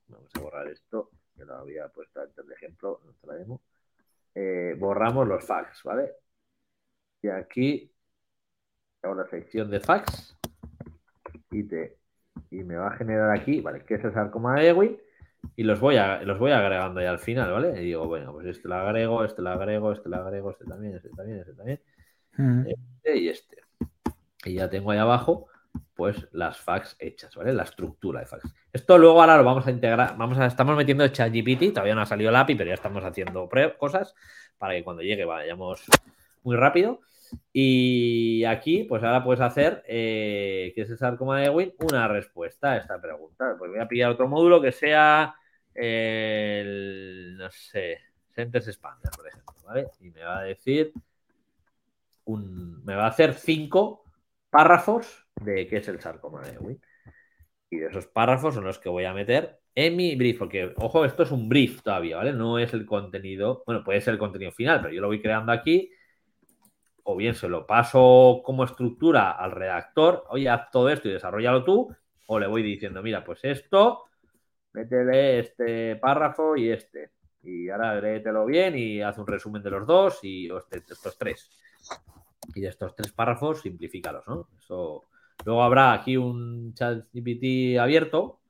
vamos a borrar esto, que lo había puesto antes de ejemplo, no traemos. Eh, borramos los fax, ¿vale? Y aquí hago la sección de fax y, te, y me va a generar aquí, ¿vale? Que es el sarcoma de Ewing y los voy, a, los voy agregando ahí al final, ¿vale? Y digo, bueno, pues este lo agrego, este lo agrego, este lo agrego, este también, este también, este también, este y este. Y ya tengo ahí abajo, pues las fax hechas, ¿vale? La estructura de fax. Esto luego ahora lo vamos a integrar, vamos a, estamos metiendo ChatGPT, todavía no ha salido el API, pero ya estamos haciendo cosas para que cuando llegue vayamos muy rápido. Y aquí, pues ahora puedes hacer, eh, que es el como de Win, una respuesta a esta pregunta. Pues voy a pillar otro módulo que sea el, no sé, Sentence Expander, por ejemplo, ¿vale? Y me va a decir, un, me va a hacer cinco párrafos de qué es el sarcoma de Ewing. Y esos párrafos son los que voy a meter en mi brief, porque, ojo, esto es un brief todavía, ¿vale? No es el contenido, bueno, puede ser el contenido final, pero yo lo voy creando aquí o bien se lo paso como estructura al redactor, oye, haz todo esto y desarrollalo tú, o le voy diciendo, mira, pues esto, métele este párrafo y este. Y ahora léetelo bien y haz un resumen de los dos y este, estos tres. Y de estos tres párrafos, simplifícalos, ¿no? Eso. Luego habrá aquí un chat GPT abierto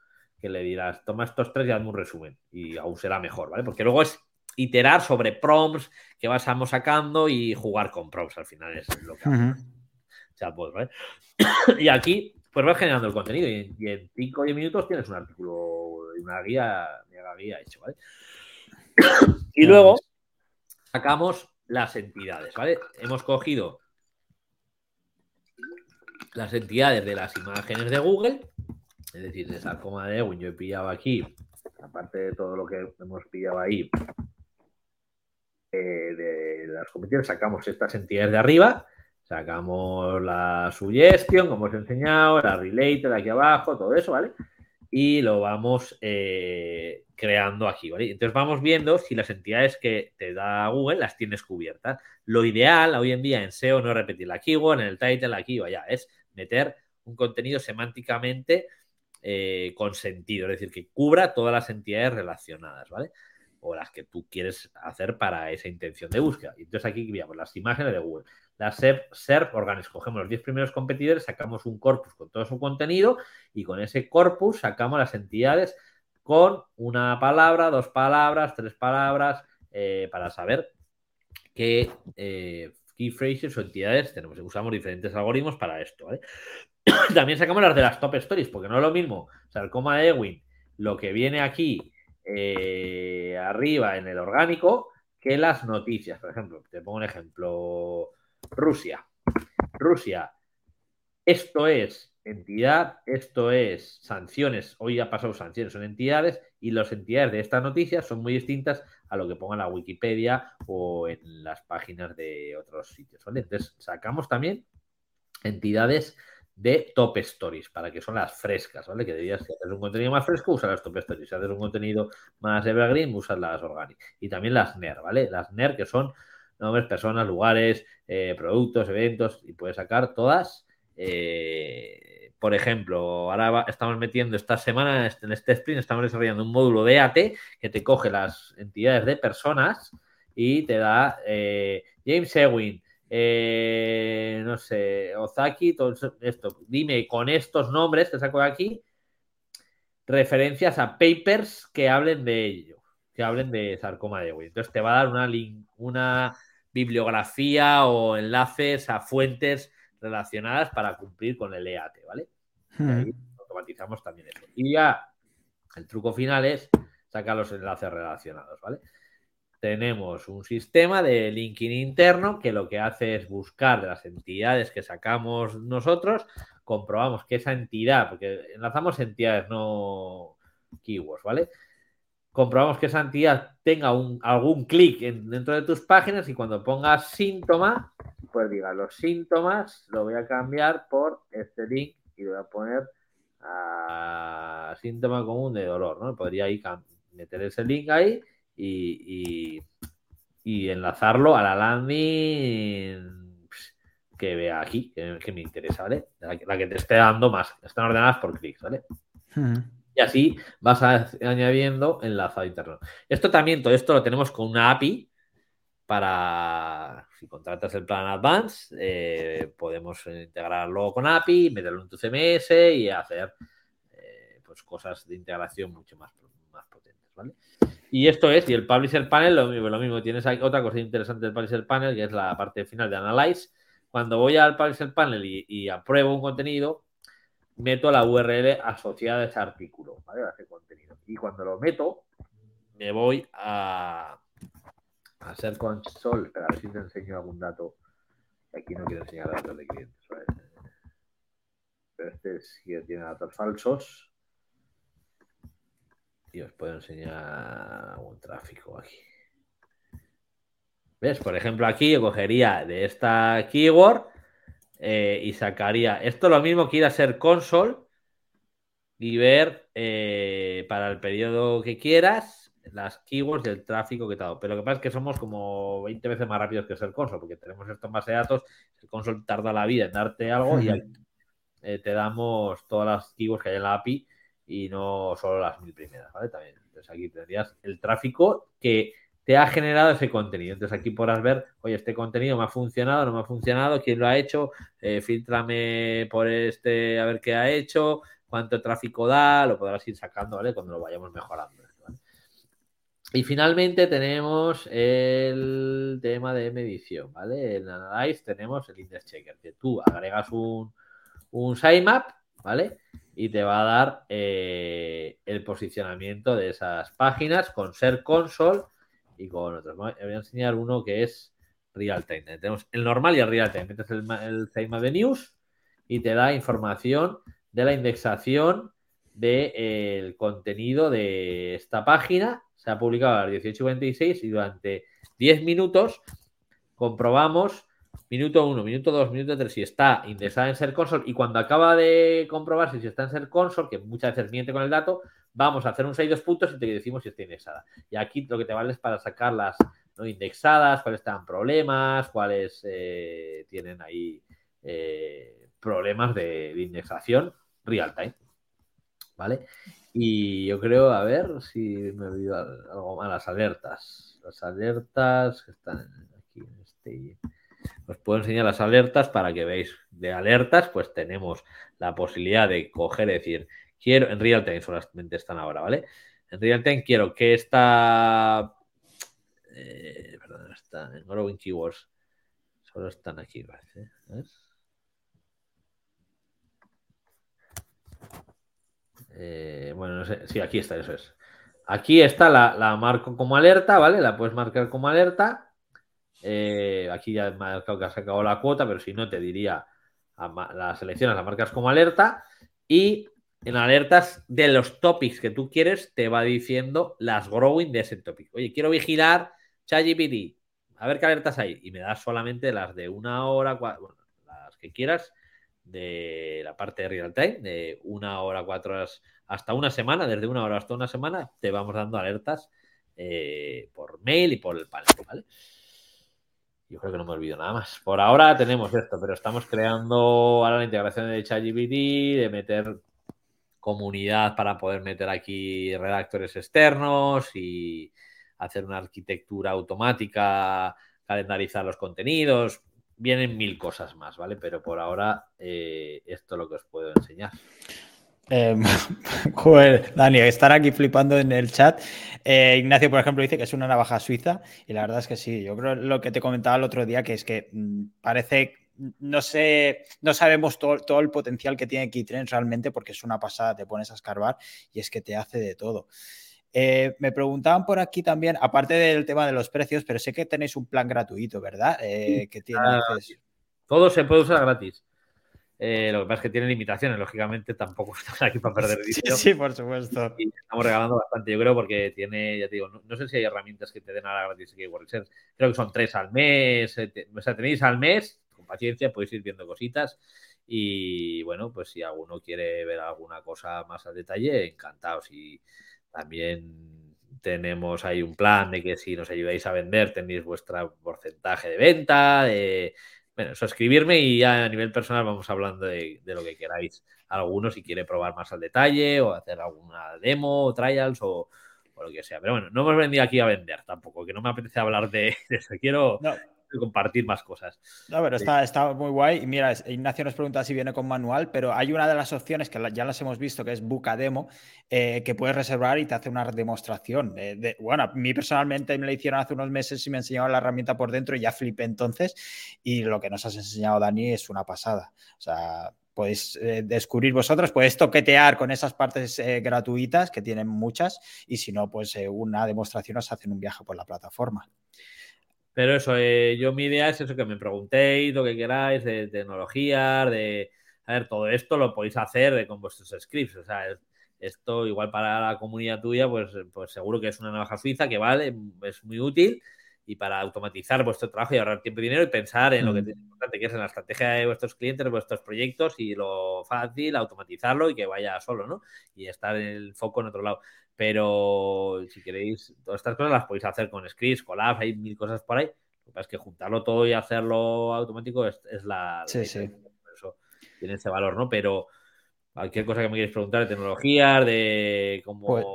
que le dirás, toma estos tres y hazme un resumen. Y aún será mejor, ¿vale? Porque luego es iterar sobre prompts que vamos sacando y jugar con prompts al final es lo que pues, ¿vale? y aquí pues vas generando el contenido y, en 5 o 10 minutos tienes un artículo y una guía, una guía hecho, ¿vale? y luego sacamos las entidades, ¿vale? Hemos cogido las entidades de las imágenes de Google, es decir, de sarcoma de Ewing, yo he pillado aquí, aparte de todo lo que hemos pillado ahí, eh, de las competiciones, sacamos estas entidades de arriba, sacamos la suggestion, como os he enseñado, la related aquí abajo, todo eso, ¿vale? Y lo vamos eh, creando aquí, ¿vale? Entonces vamos viendo si las entidades que te da Google las tienes cubiertas. Lo ideal hoy en día en SEO no es repetir la keyword, en el title, aquí o allá, es meter un contenido semánticamente eh, con sentido, es decir, que cubra todas las entidades relacionadas, ¿vale? O las que tú quieres hacer para esa intención de búsqueda. Entonces aquí veamos las imágenes de Google. Las SERP Organics, cogemos los 10 primeros competidores, sacamos un corpus con todo su contenido y con ese corpus sacamos las entidades con una palabra, dos palabras, tres palabras, eh, para saber qué eh, key phrases o entidades tenemos. Usamos diferentes algoritmos para esto. También sacamos las de las top stories, porque no es lo mismo sarcoma Ewing, lo que viene aquí eh, arriba en el orgánico, que las noticias. Por ejemplo, te pongo un ejemplo. Rusia. Rusia. Esto es entidad, esto es sanciones. Hoy ha pasado sanciones, son entidades y las entidades de estas noticias son muy distintas a lo que ponga la Wikipedia o en las páginas de otros sitios. Entonces, sacamos también entidades de top stories, para que son las frescas, ¿vale? Que dirías si haces un contenido más fresco, usa las top stories. Si haces un contenido más evergreen, usas las organic. Y también las NER, ¿vale? Las NER que son nombres, personas, lugares, eh, productos, eventos, y puedes sacar todas. Eh, por ejemplo, ahora estamos metiendo esta semana, en este sprint, estamos desarrollando un módulo de AT que te coge las entidades de personas y te da eh, James Ewing, eh, no sé, Ozaki, todo esto. Dime con estos nombres que saco de aquí, referencias a papers que hablen de ello, que hablen de sarcoma de Ewing. Entonces te va a dar una, una bibliografía o enlaces a fuentes relacionadas para cumplir con el EAT, ¿vale? Ahí hmm. automatizamos también eso. Y ya el truco final es sacar los enlaces relacionados, ¿vale? Tenemos un sistema de linking interno que lo que hace es buscar las entidades que sacamos nosotros, comprobamos que esa entidad, porque enlazamos entidades, no keywords, ¿vale? Comprobamos que esa entidad tenga un, algún clic dentro de tus páginas y cuando pongas síntoma, pues diga los síntomas, lo voy a cambiar por este link y voy a poner a síntoma común de dolor, ¿no? Podría ahí meter ese link ahí y, enlazarlo a la landing que vea aquí, que, me interesa, ¿vale? La, que te esté dando más. Están ordenadas por clics, ¿vale? Hmm. Y así vas añadiendo enlazado interno. Esto también, todo esto lo tenemos con una API para, si contratas el plan Advance, eh, podemos integrarlo con API, meterlo en tu CMS y hacer eh, pues cosas de integración mucho más, más potentes, ¿vale? Y esto es, y el Publisher Panel, lo mismo, lo mismo. Tienes otra cosa interesante del Publisher Panel, que es la parte final de Analyze. Cuando voy al Publisher Panel y, apruebo un contenido, meto la URL asociada a ese artículo, ¿vale? A ese contenido. Y cuando lo meto, me voy a, hacer console. Espera, a ver si te enseño algún dato. Aquí no quiero enseñar datos de clientes. Pero este sí que tiene datos falsos. Y os puedo enseñar un tráfico aquí. ¿Ves? Por ejemplo, aquí yo cogería de esta keyword eh, y sacaría esto lo mismo que ir a ser console y ver eh, para el periodo que quieras las keywords del tráfico que te ha dado. Pero lo que pasa es que somos como 20 veces más rápidos que ser console, porque tenemos esto en base de datos. El console tarda la vida en darte algo y eh, te damos todas las keywords que hay en la API y no solo las mil primeras, ¿vale? También. Entonces aquí tendrías el tráfico que te ha generado ese contenido. Entonces aquí podrás ver, oye, este contenido me ha funcionado, no me ha funcionado, quién lo ha hecho, eh, filtrame por este a ver qué ha hecho, cuánto tráfico da, lo podrás ir sacando, ¿vale? Cuando lo vayamos mejorando. Y finalmente tenemos el tema de medición, ¿vale? En Analyze tenemos el Index Checker, que tú agregas un, un sitemap, ¿vale? Y te va a dar eh, el posicionamiento de esas páginas con Ser Console y con otros. Voy a enseñar uno que es Real Time. Tenemos el normal y el Real Time. Metes el, el sitemap de News y te da información de la indexación del contenido de esta página. Se ha publicado a las 18.26 y durante 10 minutos comprobamos minuto 1, minuto 2, minuto 3 si está indexada en Ser Console y cuando acaba de comprobarse si está en Ser Console, que muchas veces miente con el dato, vamos a hacer un 6 puntos y te decimos si está indexada. Y aquí lo que te vale es para sacar las no indexadas, cuáles están problemas, cuáles eh, tienen ahí eh, problemas de, de indexación real time. ¿Vale? Y yo creo, a ver si me olvido algo más, las alertas. Las alertas que están aquí en este. Os puedo enseñar las alertas para que veáis de alertas, pues tenemos la posibilidad de coger decir, quiero, en real time solamente están ahora, ¿vale? En real time quiero que esta, eh, perdón, están en Growing Keywords, solo están aquí, parece. Eh, bueno, no sé. Sí, aquí está, eso es. Aquí está, la, marco como alerta, ¿vale? La puedes marcar como alerta. Eh, aquí ya he marcado que has sacado la cuota, pero si no, te diría la seleccionas, la marcas como alerta. Y en alertas de los topics que tú quieres, te va diciendo las growing de ese topic. Oye, quiero vigilar ChatGPT. A ver qué alertas hay. Y me das solamente las de una hora, las que quieras de la parte de real time, de una hora, cuatro horas, hasta una semana, desde una hora hasta una semana, te vamos dando alertas eh, por mail y por el panel, ¿vale? Yo creo que no me olvido nada más. Por ahora tenemos esto, pero estamos creando ahora la integración de ChatGPT, de meter comunidad para poder meter aquí redactores externos y hacer una arquitectura automática, calendarizar los contenidos, vienen mil cosas más, ¿vale? Pero por ahora eh, esto es lo que os puedo enseñar. Eh, joder, Dani, estar aquí flipando en el chat. Eh, Ignacio, por ejemplo, dice que es una navaja suiza y la verdad es que sí. Yo creo lo que te comentaba el otro día, que es que mmm, parece, no sé, no sabemos todo, todo el potencial que tiene Keytrends realmente porque es una pasada, te pones a escarbar y es que te hace de todo. Eh, me preguntaban por aquí también, aparte del tema de los precios, pero sé que tenéis un plan gratuito, ¿verdad? Eh, que tiene, ah, todo se puede usar gratis. Eh, lo que pasa es que tiene limitaciones, lógicamente tampoco estamos aquí para perder dinero. Sí, sí, por supuesto. Y estamos regalando bastante, yo creo, porque tiene, ya te digo, no, no sé si hay herramientas que te den ahora gratis aquí Creo que son tres al mes, te, o sea, tenéis al mes, con paciencia, podéis ir viendo cositas. Y bueno, pues si alguno quiere ver alguna cosa más al detalle, encantados. Y también tenemos ahí un plan de que si nos ayudáis a vender tenéis vuestro porcentaje de venta. De... Bueno, suscribirme y ya a nivel personal vamos hablando de, de, lo que queráis. Algunos si quiere probar más al detalle o hacer alguna demo, trials o, o, lo que sea. Pero bueno, no hemos venido aquí a vender tampoco, que no me apetece hablar de, eso. Quiero, compartir más cosas. No, pero sí. está, está, muy guay. Y mira, Ignacio nos pregunta si viene con manual, pero hay una de las opciones que ya las hemos visto, que es Buca Demo, eh, que puedes reservar y te hace una demostración. De, de, bueno, a mí personalmente me la hicieron hace unos meses y me enseñaron la herramienta por dentro y ya flipé entonces. Y lo que nos has enseñado, Dani, es una pasada. O sea, podéis eh, descubrir vosotros, podéis toquetear con esas partes eh, gratuitas, que tienen muchas, y si no, pues eh, una demostración os hacen un viaje por la plataforma. Pero eso, eh, yo mi idea es eso, que me preguntéis lo que queráis de tecnologías, de, a ver, todo esto lo podéis hacer de, con vuestros scripts, o sea, esto igual para la comunidad tuya, pues, pues seguro que es una navaja suiza que vale, es muy útil y para automatizar vuestro trabajo y ahorrar tiempo y dinero y pensar en mm. lo que es importante, que es en la estrategia de vuestros clientes, vuestros proyectos y lo fácil, automatizarlo y que vaya solo, ¿no? Y estar en el foco en otro lado. Pero si queréis, todas estas cosas las podéis hacer con scripts, apps, hay mil cosas por ahí. Lo que pasa es que juntarlo todo y hacerlo automático es, es la... Sí, sí. Por eso tiene ese valor, ¿no? Pero cualquier cosa que me queréis preguntar de tecnologías, de cómo... Pues...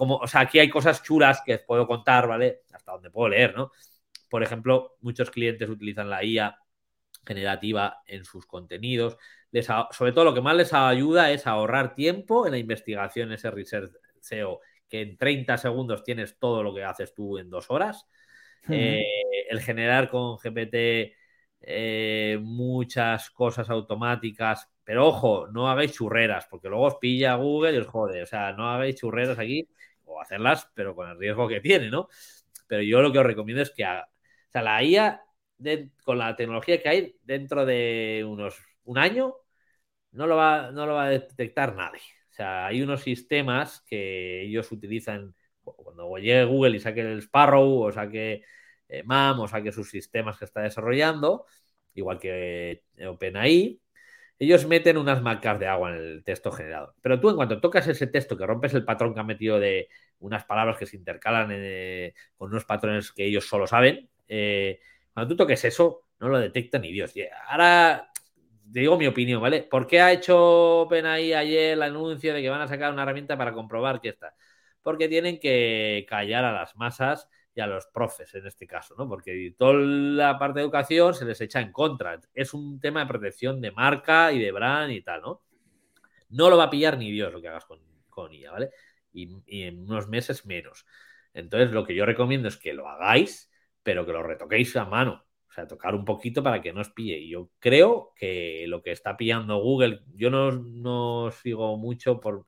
Como, o sea, aquí hay cosas chulas que os puedo contar, ¿vale? Hasta donde puedo leer, ¿no? Por ejemplo, muchos clientes utilizan la IA generativa en sus contenidos. les sobre todo lo que más les ayuda es ahorrar tiempo en la investigación, ese research SEO, que en 30 segundos tienes todo lo que haces tú en dos horas. Eh, el generar con GPT eh, muchas cosas automáticas, pero ojo, no hagáis churreras, porque luego os pilla Google y os jode. O sea, no hagáis churreras aquí, o hacerlas, pero con el riesgo que tiene, ¿no? Pero yo lo que os recomiendo es que haga, sea, la IA con la tecnología que hay dentro de unos un año no lo va, no lo va a detectar nadie. O sea, hay unos sistemas que ellos utilizan cuando llegue Google y saque el Sparrow o saque eh, MAM o saque sus sistemas que está desarrollando, igual que OpenAI, ellos meten unas marcas de agua en el texto generado. Pero tú en cuanto tocas ese texto, que rompes el patrón que han metido de unas palabras que se intercalan eh, con unos patrones que ellos solo saben, eh, cuando tú toques eso, no lo detecta ni Dios. ahora te digo mi opinión, ¿vale? ¿Por qué ha hecho OpenAI ayer el anuncio de que van a sacar una herramienta para comprobar que está? Porque tienen que callar a las masas y a los profes en este caso, ¿no? Porque toda la parte de educación se les echa en contra. Es un tema de protección de marca y de brand y tal, ¿no? No lo va a pillar ni Dios lo que hagas con, con ¿vale? Y, en unos meses menos. Entonces, lo que yo recomiendo es que lo hagáis, pero que lo retoquéis a mano. O sea, tocar un poquito para que no os pille. Y yo creo que lo que está pillando Google, yo no, no sigo mucho por,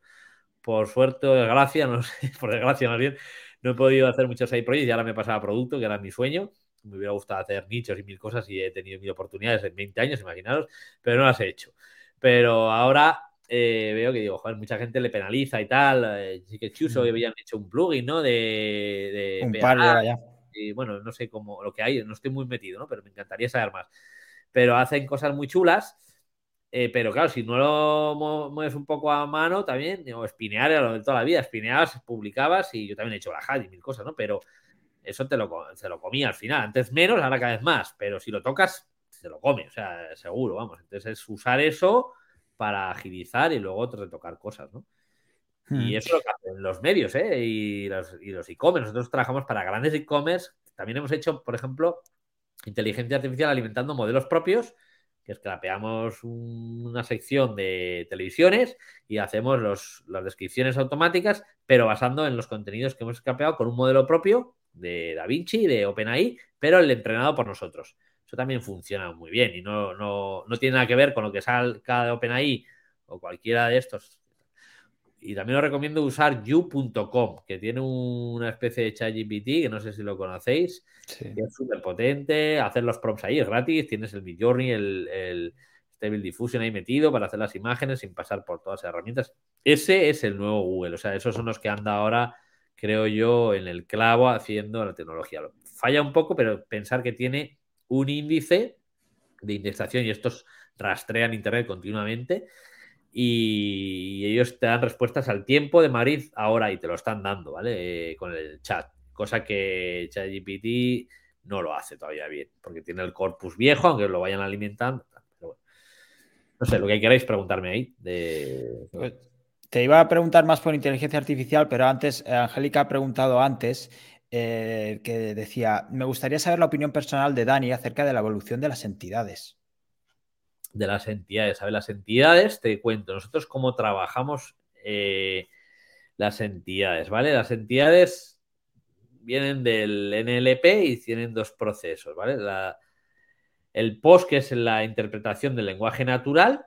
por suerte desgracia, no sé, por desgracia más bien, no he podido hacer muchos side projects y ahora me pasaba producto, que era mi sueño. Me hubiera gustado hacer nichos y mil cosas y he tenido mil oportunidades en 20 años, imaginaros, pero no las he hecho. Pero ahora eh, veo que digo, joder, mucha gente le penaliza y tal. Eh, sí que Chuso mm. habían hecho un plugin, ¿no? De, un par de ya y bueno, no sé cómo lo que hay, no estoy muy metido, ¿no? Pero me encantaría saber más. Pero hacen cosas muy chulas. Eh, pero claro, si no lo mueves un poco a mano también, o espinear era lo de toda la vida, espineabas, publicabas y yo también he hecho la y mil cosas, ¿no? Pero eso te lo, se lo comía al final. Antes menos, ahora cada vez más. Pero si lo tocas, se lo come, o sea, seguro, vamos. Entonces es usar eso para agilizar y luego retocar cosas, ¿no? Y hmm. eso es lo que hacen los medios ¿eh? y los e-commerce. Nosotros trabajamos para grandes e-commerce. También hemos hecho, por ejemplo, inteligencia artificial alimentando modelos propios, que escrapeamos una sección de televisiones y hacemos los, las descripciones automáticas, pero basando en los contenidos que hemos escapeado con un modelo propio de DaVinci, de OpenAI, pero el entrenado por nosotros. Eso también funciona muy bien y no, no, no tiene nada que ver con lo que salga de OpenAI o cualquiera de estos y también os recomiendo usar you.com, que tiene una especie de chat GPT, que no sé si lo conocéis, que es súper potente. Hacer los prompts ahí es gratis. Tienes el Midjourney, el, el Stable Diffusion ahí metido para hacer las imágenes sin pasar por todas las herramientas. Ese es el nuevo Google. O sea, esos son los que anda ahora, creo yo, en el clavo haciendo la tecnología. Falla un poco, pero pensar que tiene un índice de indexación y estos rastrean Internet continuamente y ellos te dan respuestas al tiempo de Madrid ahora y te lo están dando, ¿vale? Eh, con el chat, cosa que ChatGPT no lo hace todavía bien, porque tiene el corpus viejo, aunque lo vayan alimentando. No sé, lo que queráis preguntarme ahí. Te iba a preguntar más por inteligencia artificial, pero antes, eh, Angélica ha preguntado antes eh, que decía, me gustaría saber la opinión personal de Dani acerca de la evolución de las entidades de las entidades. A ver, las entidades, te cuento, nosotros cómo trabajamos eh, las entidades, ¿vale? Las entidades vienen del NLP y tienen dos procesos, ¿vale? el POST, que es la interpretación del lenguaje natural,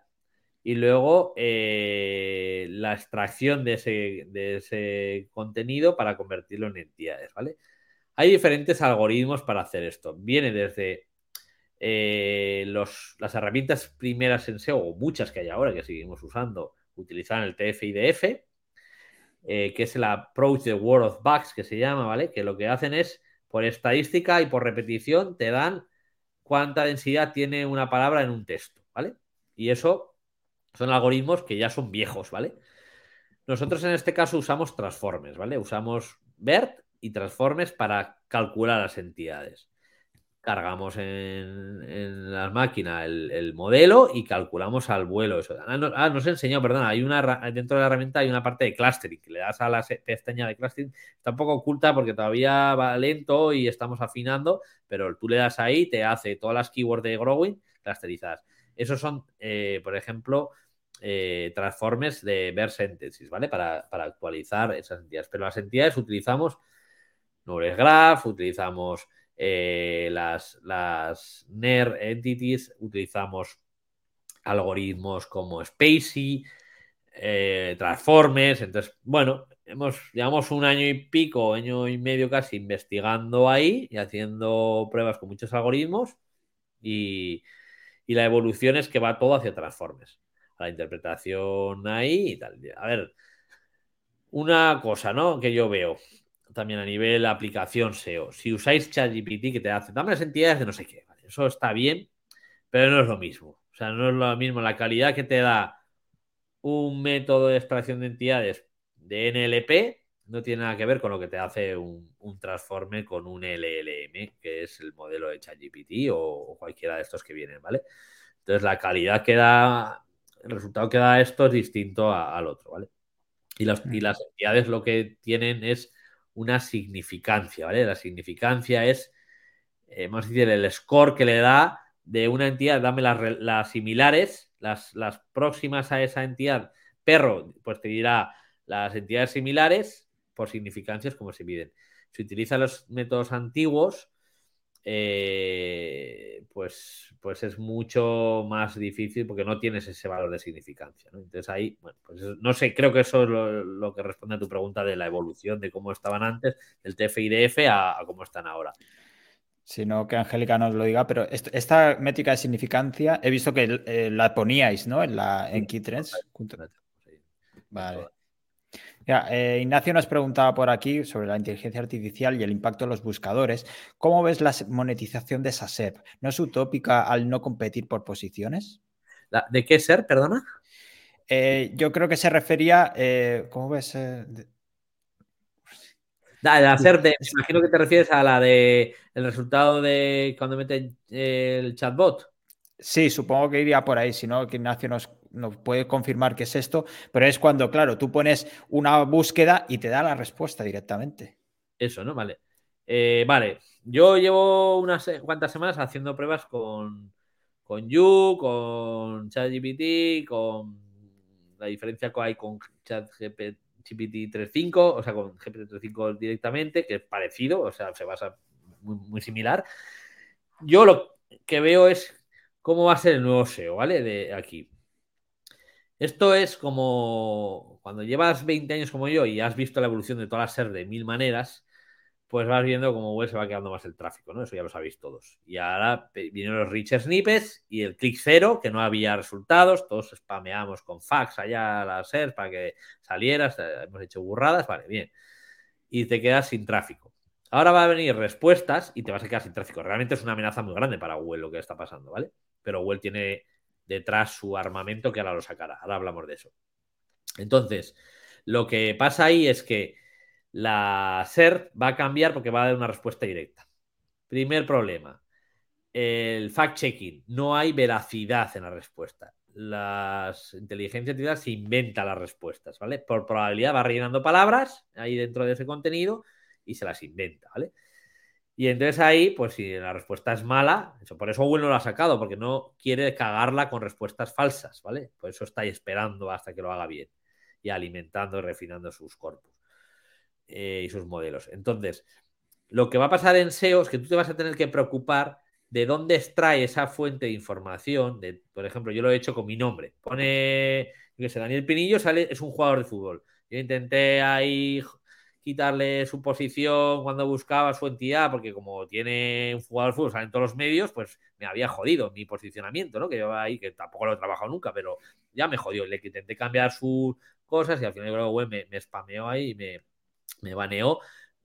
y luego eh, la extracción de ese, de ese contenido para convertirlo en entidades, ¿vale? Hay diferentes algoritmos para hacer esto. Viene desde eh, las herramientas primeras en SEO, o muchas que hay ahora que seguimos usando, utilizan el TF-IDF, eh, que es el approach de Word of Bugs, que se llama, ¿vale? Que lo que hacen es, por estadística y por repetición, te dan cuánta densidad tiene una palabra en un texto, ¿vale? Y eso son algoritmos que ya son viejos, ¿vale? Nosotros en este caso usamos transformes, ¿vale? Usamos BERT y transformes para calcular las entidades cargamos en, la máquina el, modelo y calculamos al vuelo eso. Ah, ah, nos enseñó, perdón, hay una dentro de la herramienta hay una parte de clustering, que le das a la pestaña de clustering, está un poco oculta porque todavía va lento y estamos afinando, pero tú le das ahí, te hace todas las keywords de growing clusterizadas. Esos son, eh, por ejemplo, eh, transformes de ver sentences, ¿vale? Para, actualizar esas entidades. Pero las entidades utilizamos Knowledge Graph, utilizamos eh, las, las NER entities, utilizamos algoritmos como Spacey, eh, Transformers. Entonces, bueno, hemos, llevamos un año y pico, año y medio casi investigando ahí y haciendo pruebas con muchos algoritmos y, y la evolución es que va todo hacia Transformers. La interpretación ahí y tal. A ver, una cosa, ¿no? Que yo veo también a nivel aplicación SEO. Si usáis ChatGPT que te hace, dame las entidades de no sé qué, eso está bien, pero no es lo mismo. O sea, no es lo mismo la calidad que te da un método de extracción de entidades de NLP no tiene nada que ver con lo que te hace un, un transforme con un LLM, que es el modelo de ChatGPT o, o, cualquiera de estos que vienen, ¿vale? Entonces la calidad que da, el resultado que da esto es distinto al otro, ¿vale? Y las, y las entidades lo que tienen es una significancia, ¿vale? La significancia es, eh, vamos decir, el score que le da de una entidad, dame las, las similares, las, las, próximas a esa entidad. Perro, pues te dirá las entidades similares por significancias como se miden. Si utiliza los métodos antiguos, eh, pues, pues es mucho más difícil porque no tienes ese valor de significancia. ¿no? Entonces ahí, bueno, pues no sé, creo que eso es lo, que responde a tu pregunta de la evolución de cómo estaban antes, del TF-IDF a, a cómo están ahora. Sino que Angélica nos lo diga, pero esta métrica de significancia he visto que eh, la poníais, ¿no? En la en Keytrends. Vale. Eh, Ignacio nos preguntaba por aquí sobre la inteligencia artificial y el impacto en los buscadores. ¿Cómo ves la monetización de esa SERP? ¿No es utópica al no competir por posiciones? ¿De qué ser, perdona? Eh, yo creo que se refería, eh, ¿cómo ves? La, SERP, de, imagino que te refieres a la de el resultado de cuando meten el chatbot. Sí, supongo que iría por ahí, si no, que Ignacio nos, nos, puede confirmar qué es esto, pero es cuando, claro, tú pones una búsqueda y te da la respuesta directamente. Eso, ¿no? Vale. Eh, vale, yo llevo unas cuantas semanas haciendo pruebas con, con You, con ChatGPT, con la diferencia que hay con ChatGPT 3.5, o sea, con GPT 3.5 directamente, que es parecido, o sea, se basa muy similar. Yo lo que veo es cómo va a ser el nuevo SEO, ¿vale? De aquí. Esto es como cuando llevas 20 años como yo y has visto la evolución de todas las SER de mil maneras, pues vas viendo cómo web se va quedando más el tráfico, ¿no? Eso ya lo sabéis todos. Y ahora vienen los rich snippets y el click cero, que no había resultados, todos spameamos con fax allá las SER para que salieras, hemos hecho burradas, vale, bien. Y te quedas sin tráfico. Ahora va a venir respuestas y te vas a quedar sin tráfico. Realmente es una amenaza muy grande para Google lo que está pasando, ¿vale? pero Well tiene detrás su armamento que ahora lo sacará. Ahora hablamos de eso. Entonces, lo que pasa ahí es que la SER va a cambiar porque va a dar una respuesta directa. Primer problema, el fact-checking. No hay veracidad en la respuesta. Las inteligencias artificiales se inventan las respuestas, ¿vale? Por probabilidad va rellenando palabras ahí dentro de ese contenido y se las inventa, ¿vale? Y entonces ahí, pues si la respuesta es mala, eso, por eso Google no lo ha sacado, porque no quiere cagarla con respuestas falsas, ¿vale? Por eso está esperando hasta que lo haga bien y alimentando y refinando sus corpus eh, y sus modelos. Entonces, lo que va a pasar en SEO es que tú te vas a tener que preocupar de dónde extrae esa fuente de información. De, por ejemplo, yo lo he hecho con mi nombre. Pone, yo sé, Daniel Pinillo sale, es un jugador de fútbol. Yo intenté ahí quitarle su posición cuando buscaba su entidad, porque como tiene un jugador de fútbol en todos los medios, pues me había jodido mi posicionamiento, ¿no? Que yo ahí, que tampoco lo he trabajado nunca, pero ya me jodió. Le intenté cambiar sus cosas y al final luego me, me spameó ahí y me, me baneó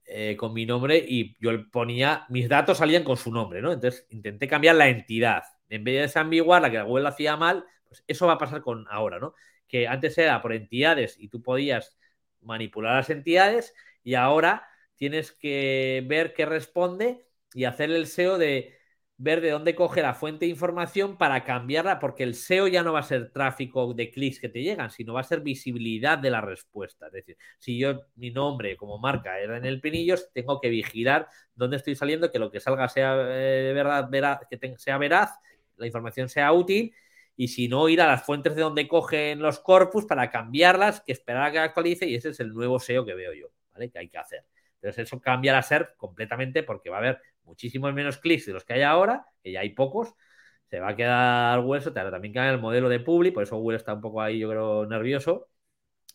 eh, con mi nombre y yo ponía, mis datos salían con su nombre, ¿no? Entonces intenté cambiar la entidad. En vez de desambiguar la que Google hacía mal, pues eso va a pasar con ahora, ¿no? Que antes era por entidades y tú podías manipular las entidades y ahora tienes que ver qué responde y hacer el SEO de ver de dónde coge la fuente de información para cambiarla, porque el SEO ya no va a ser tráfico de clics que te llegan, sino va a ser visibilidad de la respuesta. Es decir, si yo mi nombre como marca era en el Pinillos, tengo que vigilar dónde estoy saliendo, que lo que salga sea eh, verdad, que sea veraz, la información sea útil y si no, ir a las fuentes de donde cogen los corpus para cambiarlas, que esperar a que actualice y ese es el nuevo SEO que veo yo, ¿vale? Que hay que hacer. Entonces eso cambia la SERP completamente porque va a haber muchísimos menos clics de los que hay ahora, que ya hay pocos, se va a quedar hueso, también cambia el modelo de Publi, por eso Google está un poco ahí, yo creo, nervioso.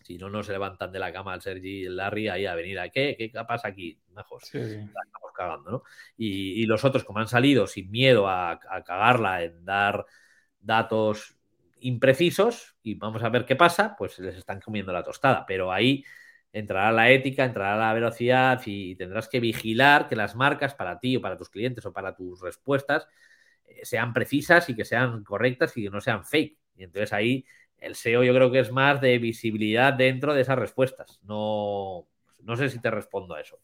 Si no, no se levantan de la cama al Sergi y el Larry ahí a venir a qué, qué pasa aquí, mejor. Estamos cagando, ¿no? Y, los otros, como han salido sin miedo a, a cagarla en dar datos imprecisos y vamos a ver qué pasa, pues les están comiendo la tostada. Pero ahí entrará la ética, entrará la velocidad y tendrás que vigilar que las marcas para ti o para tus clientes o para tus respuestas eh, sean precisas y que sean correctas y que no sean fake. Y entonces ahí el SEO yo creo que es más de visibilidad dentro de esas respuestas. No, no sé si te respondo a eso.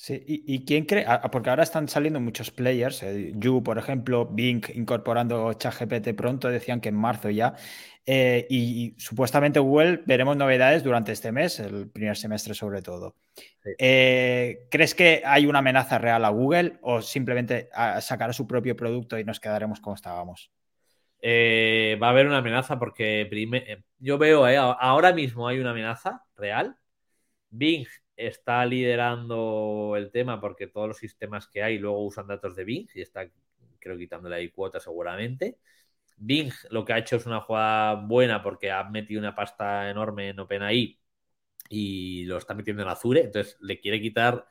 Sí, ¿y, quién cree? Porque ahora están saliendo muchos players, eh, You, por ejemplo, Bing incorporando ChatGPT pronto, decían que en marzo ya, eh, y, supuestamente Google veremos novedades durante este mes, el primer semestre sobre todo. Eh, ¿Crees que hay una amenaza real a Google o simplemente sacará su propio producto y nos quedaremos como estábamos? va a haber una amenaza porque yo veo, ahora mismo hay una amenaza real. Bing está liderando el tema porque todos los sistemas que hay luego usan datos de Bing y está, creo, quitándole ahí cuota seguramente. Bing lo que ha hecho es una jugada buena porque ha metido una pasta enorme en OpenAI y lo está metiendo en Azure, entonces le quiere quitar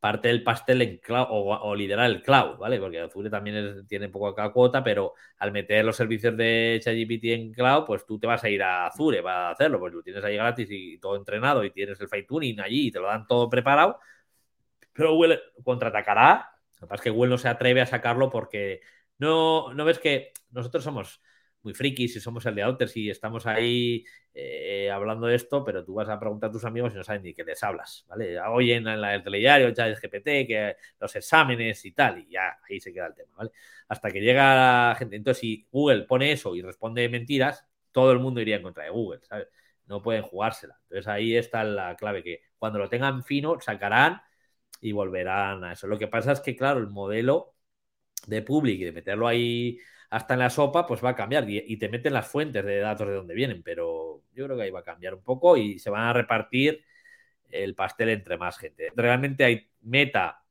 parte del pastel en cloud o, liderar el cloud, ¿vale? Porque Azure también tiene poco acá cuota, pero al meter los servicios de ChatGPT en cloud, pues tú te vas a ir a Azure para hacerlo, pues lo tienes ahí gratis y todo entrenado y tienes el fine tuning allí y te lo dan todo preparado, pero Google contraatacará. Lo que pasa es que Google no se atreve a sacarlo porque no, no ves que nosotros somos muy frikis y somos el de Outers y estamos ahí eh, hablando de esto, pero tú vas a preguntar a tus amigos y no saben ni qué les hablas, ¿vale? Hoy en, el telediario, ya es GPT, que los exámenes y tal, y ya ahí se queda el tema, ¿vale? Hasta que llega la gente. Entonces, si Google pone eso y responde mentiras, todo el mundo iría en contra de Google, ¿sabes? No pueden jugársela. Entonces ahí está la clave, que cuando lo tengan fino, sacarán y volverán a eso. Lo que pasa es que, claro, el modelo de Public y de meterlo ahí hasta en la sopa, pues va a cambiar y, te meten las fuentes de datos de dónde vienen, pero yo creo que ahí va a cambiar un poco y se van a repartir el pastel entre más gente. Realmente hay Meta,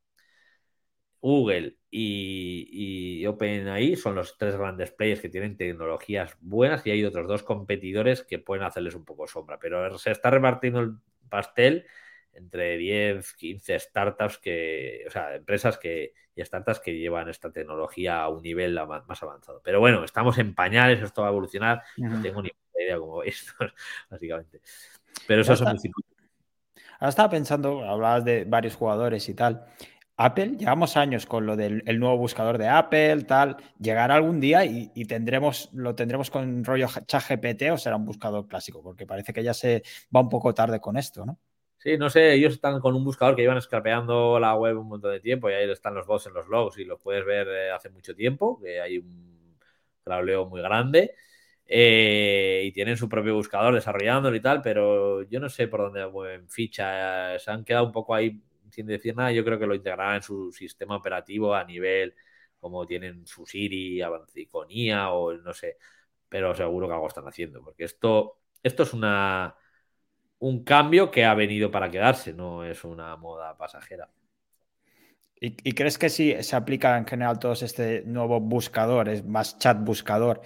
Google y, y OpenAI son los tres grandes players que tienen tecnologías buenas y hay otros dos competidores que pueden hacerles un poco sombra, pero se está repartiendo el pastel entre 10, 15 startups que, o sea, empresas que, y startups que llevan esta tecnología a un nivel más avanzado. Pero bueno, estamos en pañales, esto va a evolucionar, no tengo ni idea cómo esto, básicamente. Pero eso es muy Ahora estaba pensando, hablabas de varios jugadores y tal. Apple, llevamos años con lo del nuevo buscador de Apple, tal. Llegará algún día y, tendremos, lo tendremos con rollo ChatGPT o será un buscador clásico, porque parece que ya se va un poco tarde con esto, ¿no? Sí, no sé, ellos están con un buscador que llevan scrapeando la web un montón de tiempo y ahí están los bots en los logs y lo puedes ver eh, hace mucho tiempo, que hay un crawleo muy grande. Eh, y tienen su propio buscador desarrollándolo y tal, pero yo no sé por dónde mueven ficha. Se han quedado un poco ahí sin decir nada. Yo creo que lo integrarán en su sistema operativo a nivel como tienen su Siri, Avanciconía o no sé, pero seguro que algo están haciendo, porque esto, esto es una un cambio que ha venido para quedarse, no es una moda pasajera. ¿Y, crees que si se aplica en general todo este nuevo buscador, es más chat buscador,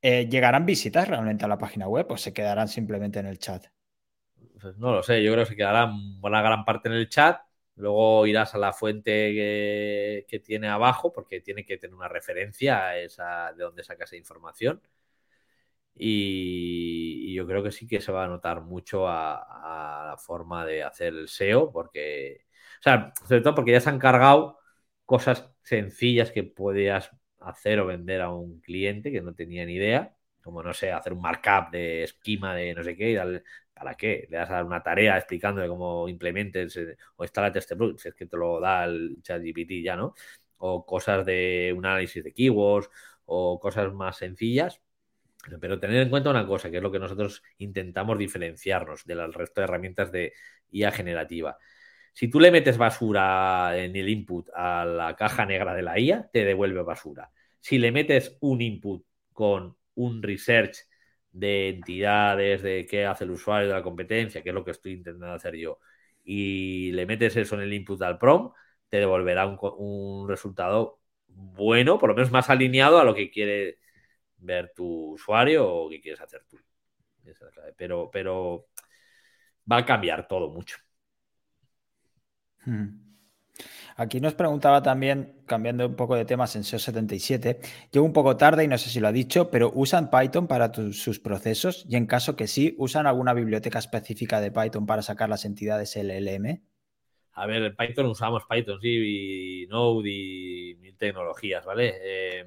eh, ¿llegarán visitas realmente a la página web o se quedarán simplemente en el chat? Pues no lo sé, yo creo que se quedarán una gran parte en el chat, luego irás a la fuente que, tiene abajo, porque tiene que tener una referencia a esa, de dónde saca esa información. Y, yo creo que sí que se va a notar mucho a, la forma de hacer el SEO, porque, o sea, sobre todo porque ya se han cargado cosas sencillas que podías hacer o vender a un cliente que no tenía ni idea, como no sé, hacer un markup de esquema de no sé qué, y darle, ¿para qué? Le das a una tarea explicándole cómo implementes eh, o instala este plugin, si es que te lo da el ChatGPT ya, ¿no? O cosas de un análisis de keywords o cosas más sencillas pero tener en cuenta una cosa, que es lo que nosotros intentamos diferenciarnos del resto de herramientas de IA generativa. Si tú le metes basura en el input a la caja negra de la IA, te devuelve basura. Si le metes un input con un research de entidades, de qué hace el usuario de la competencia, que es lo que estoy intentando hacer yo, y le metes eso en el input al prom, te devolverá un, resultado bueno, por lo menos más alineado a lo que quiere ver tu usuario o que quieres hacer tú. Pero, pero va a cambiar todo mucho. Hmm. Aquí nos preguntaba también, cambiando un poco de temas en SEO 77, llego un poco tarde y no sé si lo ha dicho, pero ¿usan Python para sus procesos? Y en caso que sí, ¿usan alguna biblioteca específica de Python para sacar las entidades LLM? A ver, en Python usamos Python, sí, y Node y mil tecnologías, ¿vale? Eh,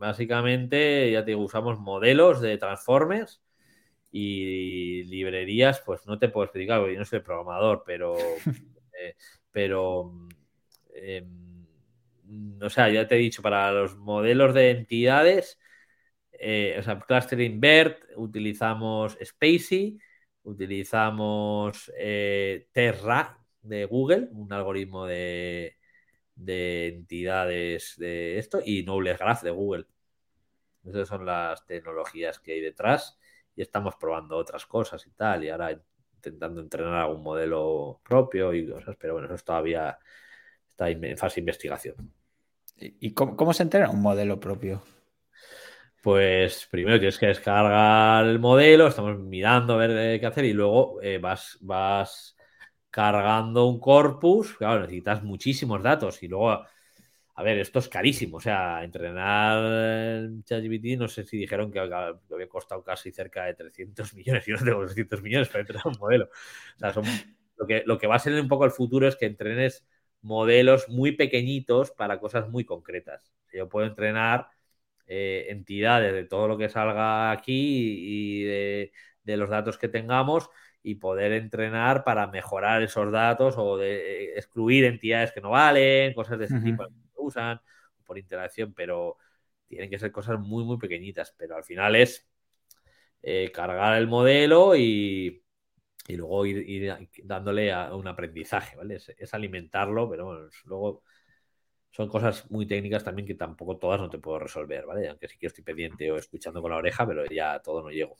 básicamente, ya te digo, usamos modelos de transformers y librerías, pues no te puedo explicar, porque yo no soy programador, pero, eh, pero Em, o sea, ya te he dicho, para los modelos de entidades, eh, o sea, Clustering BERT, utilizamos Spacey, utilizamos eh, Terra de Google, un algoritmo de, entidades de esto, y Knowledge Graph de Google. Esas son las tecnologías que hay detrás y estamos probando otras cosas y tal, y ahora intentando entrenar algún modelo propio y cosas, pero bueno, eso es todavía está en fase de investigación. ¿Y cómo, se entrena un modelo propio? Pues primero tienes que descargar el modelo, estamos mirando a ver qué hacer y luego eh, vas, vas cargando un corpus. Claro, necesitas muchísimos datos y luego, a ver, esto es carísimo. O sea, entrenar ChatGPT, no sé si dijeron que había costado casi cerca de 300 millones. Yo no tengo 300 millones para entrenar un modelo. O sea, lo, que, lo que va a ser un poco el futuro es que entrenes modelos muy pequeñitos para cosas muy concretas. Yo puedo entrenar eh, entidades de todo lo que salga aquí y de, los datos que tengamos y poder entrenar para mejorar esos datos o de eh, excluir entidades que no valen, cosas de ese tipo que usan por interacción, pero tienen que ser cosas muy, muy pequeñitas. Pero al final es eh, cargar el modelo y, y luego ir, dándole a un aprendizaje, ¿vale? Es, alimentarlo, pero bueno, luego son cosas muy técnicas también que tampoco todas no te puedo resolver, ¿vale? Aunque sí que estoy pendiente o escuchando con la oreja, pero ya todo no llego.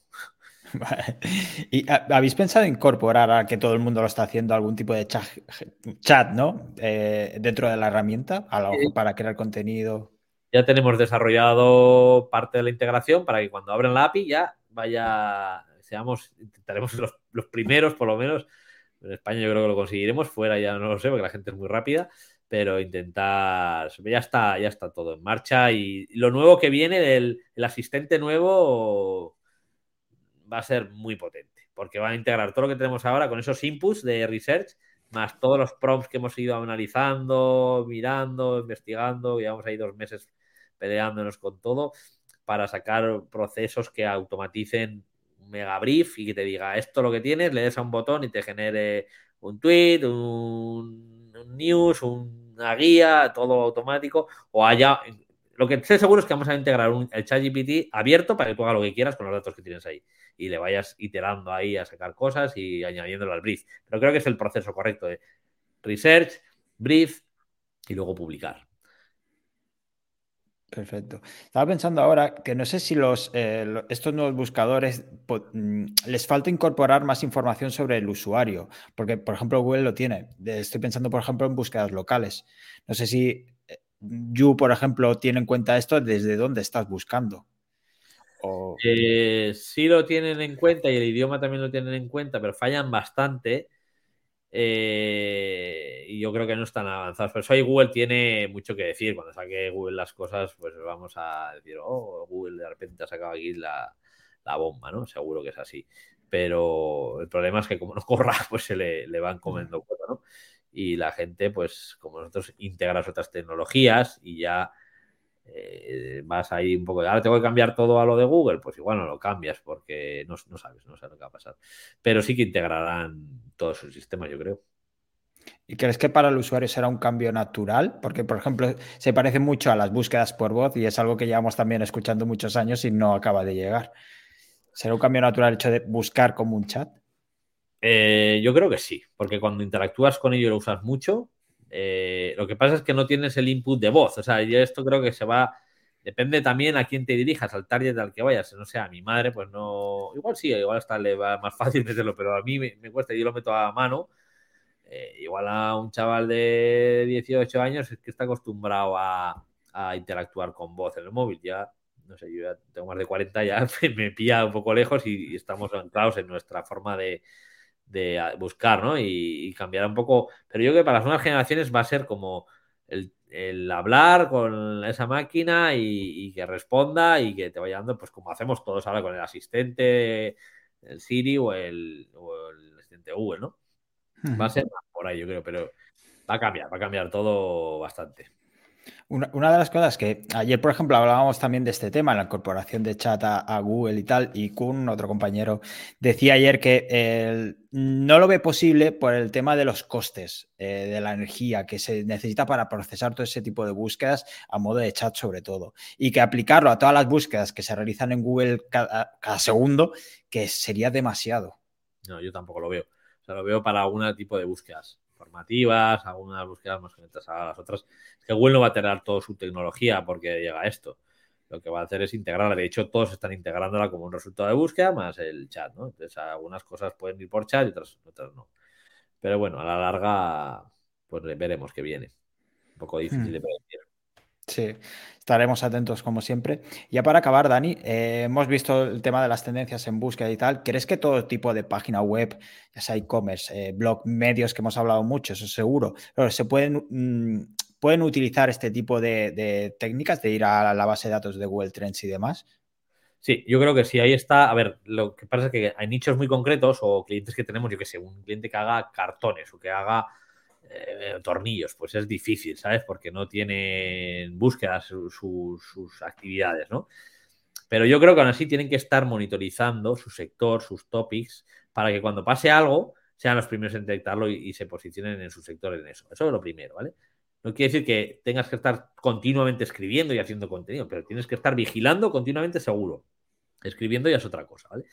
¿Y habéis pensado incorporar a que todo el mundo lo está haciendo algún tipo de chat, ¿no? Eh, dentro de la herramienta, a para crear contenido. Ya tenemos desarrollado parte de la integración para que cuando abran la API ya vaya seamos, intentaremos los, los, primeros, por lo menos. En España yo creo que lo conseguiremos, fuera ya no lo sé, porque la gente es muy rápida, pero intentar, ya está, ya está todo en marcha y lo nuevo que viene del el asistente nuevo va a ser muy potente, porque va a integrar todo lo que tenemos ahora con esos inputs de research, más todos los prompts que hemos ido analizando, mirando, investigando, llevamos ahí dos meses peleándonos con todo para sacar procesos que automaticen mega brief y que te diga esto lo que tienes, le des a un botón y te genere un tweet, un, news, una guía, todo automático, o haya. Lo que sé seguro es que vamos a integrar un, el chat GPT abierto para que tú lo que quieras con los datos que tienes ahí y le vayas iterando ahí a sacar cosas y añadiéndolo al brief. Pero creo que es el proceso correcto de research, brief y luego publicar. Perfecto. Estaba pensando ahora que no sé si los, eh, estos nuevos buscadores mm, les falta incorporar más información sobre el usuario, porque por ejemplo Google lo tiene. Estoy pensando por ejemplo en búsquedas locales. No sé si eh, You, por ejemplo, tiene en cuenta esto desde dónde estás buscando. Eh, sí lo tienen en cuenta y el idioma también lo tienen en cuenta, pero fallan bastante. Eh, y yo creo que no están avanzados. Pero eso ahí Google tiene mucho que decir. Cuando saque Google las cosas, pues vamos a decir, oh, Google de repente ha sacado aquí la, bomba, ¿no? Seguro que es así. Pero el problema es que como no corra, pues se le, van comiendo cuota, ¿no? Y la gente, pues como nosotros integras otras tecnologías y ya eh, vas ahí un poco de, ahora tengo que cambiar todo a lo de Google, pues igual no lo cambias porque no, no sabes, no sabes lo que va a pasar. Pero sí que integrarán todo su sistema, yo creo. ¿Y crees que para el usuario será un cambio natural? Porque, por ejemplo, se parece mucho a las búsquedas por voz y es algo que llevamos también escuchando muchos años y no acaba de llegar. ¿Será un cambio natural el hecho de buscar como un chat? Eh, yo creo que sí, porque cuando interactúas con ello y lo usas mucho, eh, lo que pasa es que no tienes el input de voz. O sea, yo esto creo que se va Depende también a quién te dirijas, al target al que vayas. No sea a mi madre, pues no. Igual sí, igual hasta le va más fácil meterlo, pero a mí me, cuesta, yo lo meto a mano. Eh, igual a un chaval de 18 años es que está acostumbrado a, interactuar con voz en el móvil. Ya, no sé, yo ya tengo más de 40, ya me pilla un poco lejos y, estamos anclados en nuestra forma de, buscar, ¿no? Y, y, cambiar un poco. Pero yo creo que para las nuevas generaciones va a ser como el el hablar con esa máquina y, que responda y que te vaya dando, pues como hacemos todos ahora con el asistente, el Siri o el, asistente Google, ¿no? Va a ser por ahí, yo creo, pero va a cambiar, va a cambiar todo bastante. Una, de las cosas que ayer, por ejemplo, hablábamos también de este tema, la incorporación de chat a, Google y tal, y Kun, otro compañero, decía ayer que no lo ve posible por el tema de los costes eh, de la energía que se necesita para procesar todo ese tipo de búsquedas a modo de chat sobre todo, y que aplicarlo a todas las búsquedas que se realizan en Google cada, segundo, que sería demasiado. No, yo tampoco lo veo. O sea, lo veo para algún tipo de búsquedas formativas, algunas búsquedas más conectadas a las otras. Es que Google no va a tener toda su tecnología porque llega a esto. Lo que va a hacer es integrarla. De hecho, todos están integrándola como un resultado de búsqueda más el chat, ¿no? Entonces, algunas cosas pueden ir por chat y otras, otras no. Pero bueno, a la larga, pues veremos qué viene. Un poco difícil hmm. de predecir. Sí, estaremos atentos como siempre. Ya para acabar, Dani, eh, hemos visto el tema de las tendencias en búsqueda y tal. ¿Crees que todo tipo de página web, ya sea e-commerce, eh, blog, medios que hemos hablado mucho, eso seguro, se mm, pueden utilizar este tipo de, técnicas de ir a la base de datos de Google Trends y demás? Sí, yo creo que sí, ahí está. A ver, lo que pasa es que hay nichos muy concretos o clientes que tenemos, yo que sé, un cliente que haga cartones o que haga eh, tornillos, pues es difícil, ¿sabes? Porque no tienen búsquedas sus actividades, ¿no? Pero yo creo que aún así tienen que estar monitorizando su sector, sus topics, para que cuando pase algo sean los primeros en detectarlo y, se posicionen en su sector en eso. Eso es lo primero, ¿vale? No quiere decir que tengas que estar continuamente escribiendo y haciendo contenido, pero tienes que estar vigilando continuamente seguro. Escribiendo ya es otra cosa, ¿vale?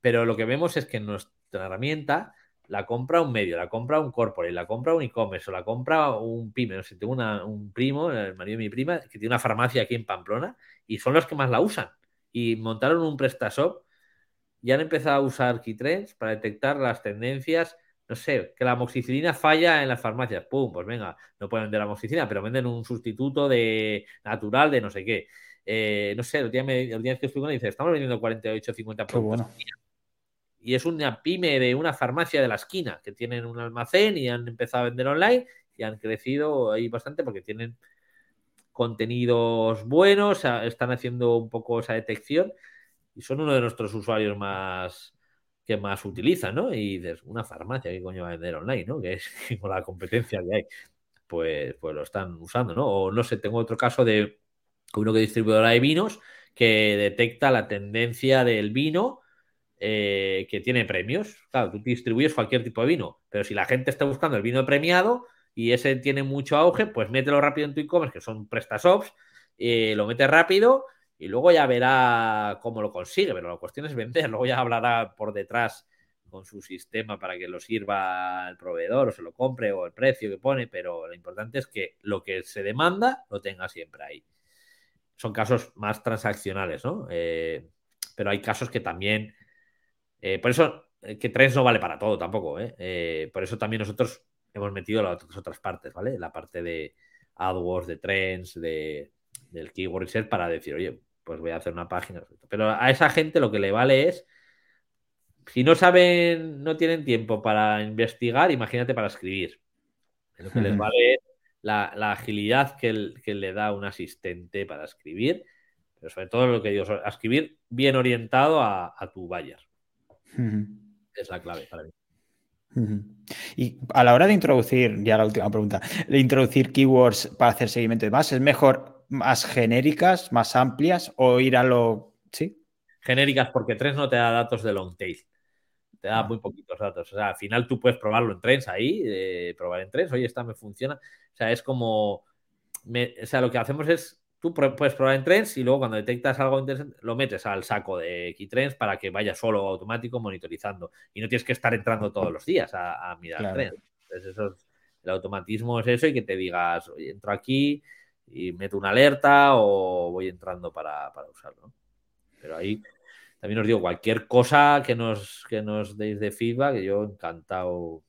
Pero lo que vemos es que nuestra herramienta la compra un medio, la compra un corporate, la compra un e-commerce o la compra un pyme. No sé, tengo un primo, el marido de mi prima, que tiene una farmacia aquí en Pamplona y son los que más la usan. Y montaron un PrestaShop y han empezado a usar Keytrends para detectar las tendencias. No sé, que la amoxicilina falla en las farmacias. Pum, pues venga, no pueden vender amoxicilina, pero venden un sustituto de natural de no sé qué. Eh, no sé, el día, el día que estuve con él dice, estamos vendiendo 48 50 productos y es una pyme de una farmacia de la esquina que tienen un almacén y han empezado a vender online y han crecido ahí bastante porque tienen contenidos buenos, están haciendo un poco esa detección y son uno de nuestros usuarios más que más utilizan, ¿no? Y dices, una farmacia, ¿qué coño va a vender online, ¿no? Que es como la competencia que hay. Pues, pues lo están usando, ¿no? O no sé, tengo otro caso de uno que distribuidora de vinos que detecta la tendencia del vino eh, que tiene premios. Claro, tú distribuyes cualquier tipo de vino, pero si la gente está buscando el vino premiado y ese tiene mucho auge, pues mételo rápido en tu e-commerce, que son PrestaShops, eh, lo metes rápido y luego ya verá cómo lo consigue, pero la cuestión es vender, luego ya hablará por detrás con su sistema para que lo sirva el proveedor o se lo compre o el precio que pone, pero lo importante es que lo que se demanda lo tenga siempre ahí. Son casos más transaccionales, ¿no? Eh, pero hay casos que también eh, por eso, eh, que Trends no vale para todo tampoco, ¿eh? por eso también nosotros hemos metido las otras partes, ¿vale? La parte de AdWords, de Trends, de, del Keyword Research para decir, oye, pues voy a hacer una página. Pero a esa gente lo que le vale es, si no saben, no tienen tiempo para investigar, imagínate para escribir. Lo que les vale es la, agilidad que, le da un asistente para escribir, pero sobre todo lo que digo, escribir bien orientado a, a tu buyer. Es la clave para mí. Y a la hora de introducir, ya la última pregunta, de introducir keywords para hacer seguimiento de más, ¿es mejor más genéricas, más amplias o ir a lo... ¿Sí? Genéricas porque Trends no te da datos de long tail. Te da ah. muy poquitos datos. O sea, al final tú puedes probarlo en Trends ahí, eh, probar en Trends, oye, esta me funciona. O sea, es como... o sea, lo que hacemos es tú puedes probar en Trends y luego cuando detectas algo interesante lo metes al saco de Keytrends para que vaya solo automático monitorizando y no tienes que estar entrando todos los días a, mirar Trends. Entonces eso el automatismo es eso y que te digas, oye, entro aquí y meto una alerta o voy entrando para, para usarlo. Pero ahí también os digo, cualquier cosa que nos, que nos deis de feedback, yo encantado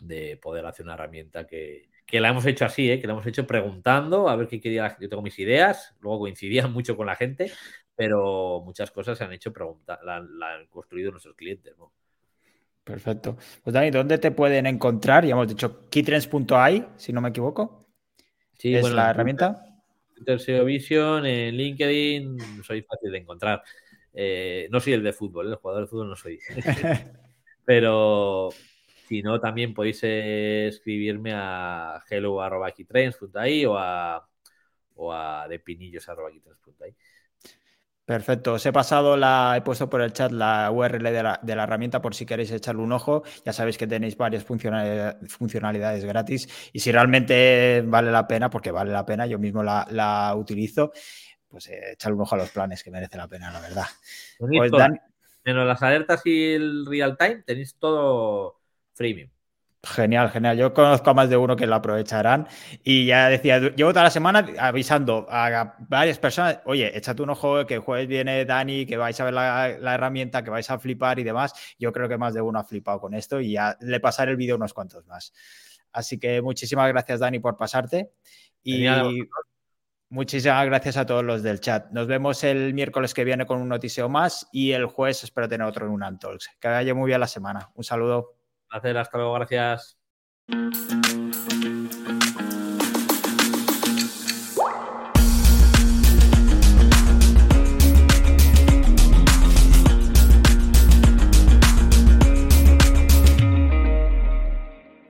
de poder hacer una herramienta que, que la hemos hecho así, ¿eh? que la hemos hecho preguntando a ver qué quería. Yo tengo mis ideas, luego coincidían mucho con la gente, pero muchas cosas se han hecho preguntar, la, han construido nuestros clientes. Perfecto. Pues Dani, ¿dónde te pueden encontrar? Ya hemos dicho keytrends.ai, si no me equivoco. Sí, es la herramienta. SEO Vision, en LinkedIn, soy fácil de encontrar. Eh, no soy el de fútbol, ¿eh? el jugador de fútbol no soy. Pero si no, también podéis escribirme a hello.keytrends.ai o a, o a depinillos.keytrends.ai. Perfecto, os he pasado la, he puesto por el chat la URL de la, de la, herramienta por si queréis echarle un ojo. Ya sabéis que tenéis varias funcionalidades, gratis y si realmente vale la pena, porque vale la pena, yo mismo la, la utilizo, pues eh, echarle un ojo a los planes que merece la pena, la verdad. Pues, Menos las alertas y el real time, tenéis todo freemium. Genial, genial. Yo conozco a más de uno que lo aprovecharán. Y ya decía, llevo toda la semana avisando a varias personas, oye, échate un ojo, que el jueves viene Dani, que vais a ver la, herramienta, que vais a flipar y demás. Yo creo que más de uno ha flipado con esto y ya le pasaré el vídeo unos cuantos más. Así que muchísimas gracias, Dani, por pasarte. Y muchísimas gracias a todos los del chat. Nos vemos el miércoles que viene con un noticio más y el jueves espero tener otro en un Antalks. Que vaya muy bien la semana. Un saludo placer, hasta luego, gracias.